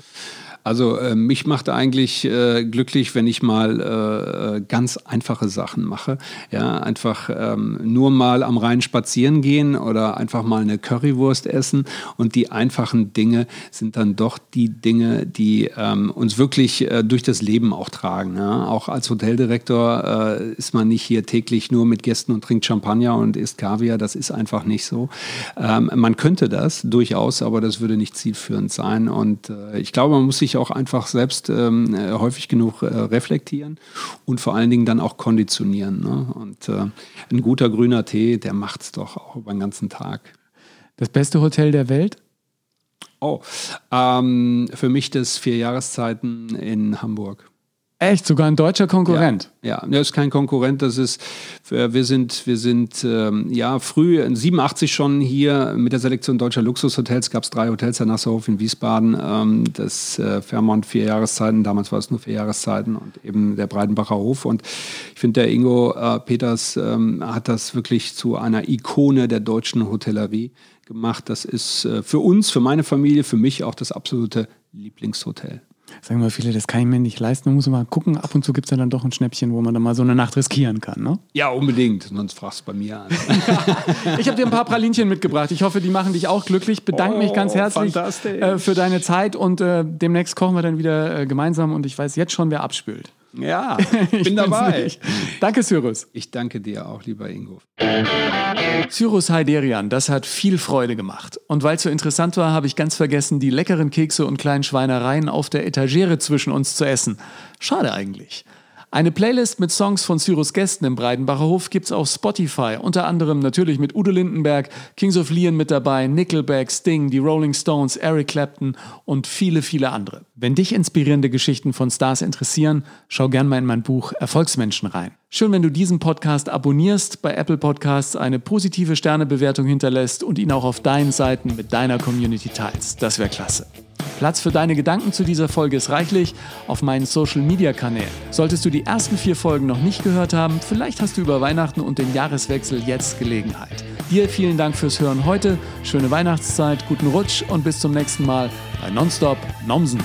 Also äh, mich macht eigentlich äh, glücklich, wenn ich mal äh, äh, ganz einfache Sachen mache. Ja, einfach ähm, nur mal am Rhein spazieren gehen oder einfach mal eine Currywurst essen. Und die einfachen Dinge sind dann doch die Dinge, die ähm, uns wirklich äh, durch das Leben auch tragen. Ja? Auch als Hoteldirektor äh, ist man nicht hier täglich nur mit Gästen und trinkt Champagner und isst Kaviar. Das ist einfach nicht so. Ähm, man könnte das durchaus, aber das würde nicht zielführend sein. Und ich glaube, man muss sich auch einfach selbst ähm, äh, häufig genug äh, reflektieren und vor allen Dingen dann auch konditionieren. Ne? Und äh, ein guter grüner Tee, der macht es doch auch über den ganzen Tag. Das beste Hotel der Welt? Oh, ähm, für mich das Vier Jahreszeiten in Hamburg. Echt, sogar ein deutscher Konkurrent. Ja, ja, das ist kein Konkurrent, das ist, äh, wir sind, wir sind ähm, ja früh, in 87 schon hier mit der Selektion deutscher Luxushotels, gab es drei Hotels, der Nasserhof in Wiesbaden, ähm, das äh, Fairmont vier Jahreszeiten, damals war es nur vier Jahreszeiten und eben der Breidenbacher Hof. Und ich finde, der Ingo äh, Peters ähm, hat das wirklich zu einer Ikone der deutschen Hotellerie gemacht. Das ist äh, für uns, für meine Familie, für mich auch das absolute Lieblingshotel sagen wir viele, das kann ich mir nicht leisten. Man muss mal gucken, ab und zu gibt es ja dann doch ein Schnäppchen, wo man dann mal so eine Nacht riskieren kann. Ne? Ja, unbedingt. Sonst fragst du bei mir an. ich habe dir ein paar Pralinchen mitgebracht. Ich hoffe, die machen dich auch glücklich. Bedanke oh, mich ganz herzlich äh, für deine Zeit und äh, demnächst kochen wir dann wieder äh, gemeinsam und ich weiß jetzt schon, wer abspült. Ja, ich bin dabei. Danke, Cyrus. Ich danke dir auch, lieber Ingo. Cyrus Heiderian, das hat viel Freude gemacht. Und weil es so interessant war, habe ich ganz vergessen, die leckeren Kekse und kleinen Schweinereien auf der Etagere zwischen uns zu essen. Schade eigentlich. Eine Playlist mit Songs von Cyrus Gästen im Breidenbacher Hof gibt's auf Spotify, unter anderem natürlich mit Udo Lindenberg, Kings of Leon mit dabei, Nickelback, Sting, die Rolling Stones, Eric Clapton und viele, viele andere. Wenn dich inspirierende Geschichten von Stars interessieren, schau gern mal in mein Buch Erfolgsmenschen rein. Schön, wenn du diesen Podcast abonnierst, bei Apple Podcasts eine positive Sternebewertung hinterlässt und ihn auch auf deinen Seiten mit deiner Community teilst. Das wäre klasse. Platz für deine Gedanken zu dieser Folge ist reichlich auf meinen Social Media Kanälen. Solltest du die ersten vier Folgen noch nicht gehört haben, vielleicht hast du über Weihnachten und den Jahreswechsel jetzt Gelegenheit. Dir vielen Dank fürs Hören heute, schöne Weihnachtszeit, guten Rutsch und bis zum nächsten Mal bei Nonstop Nomsen.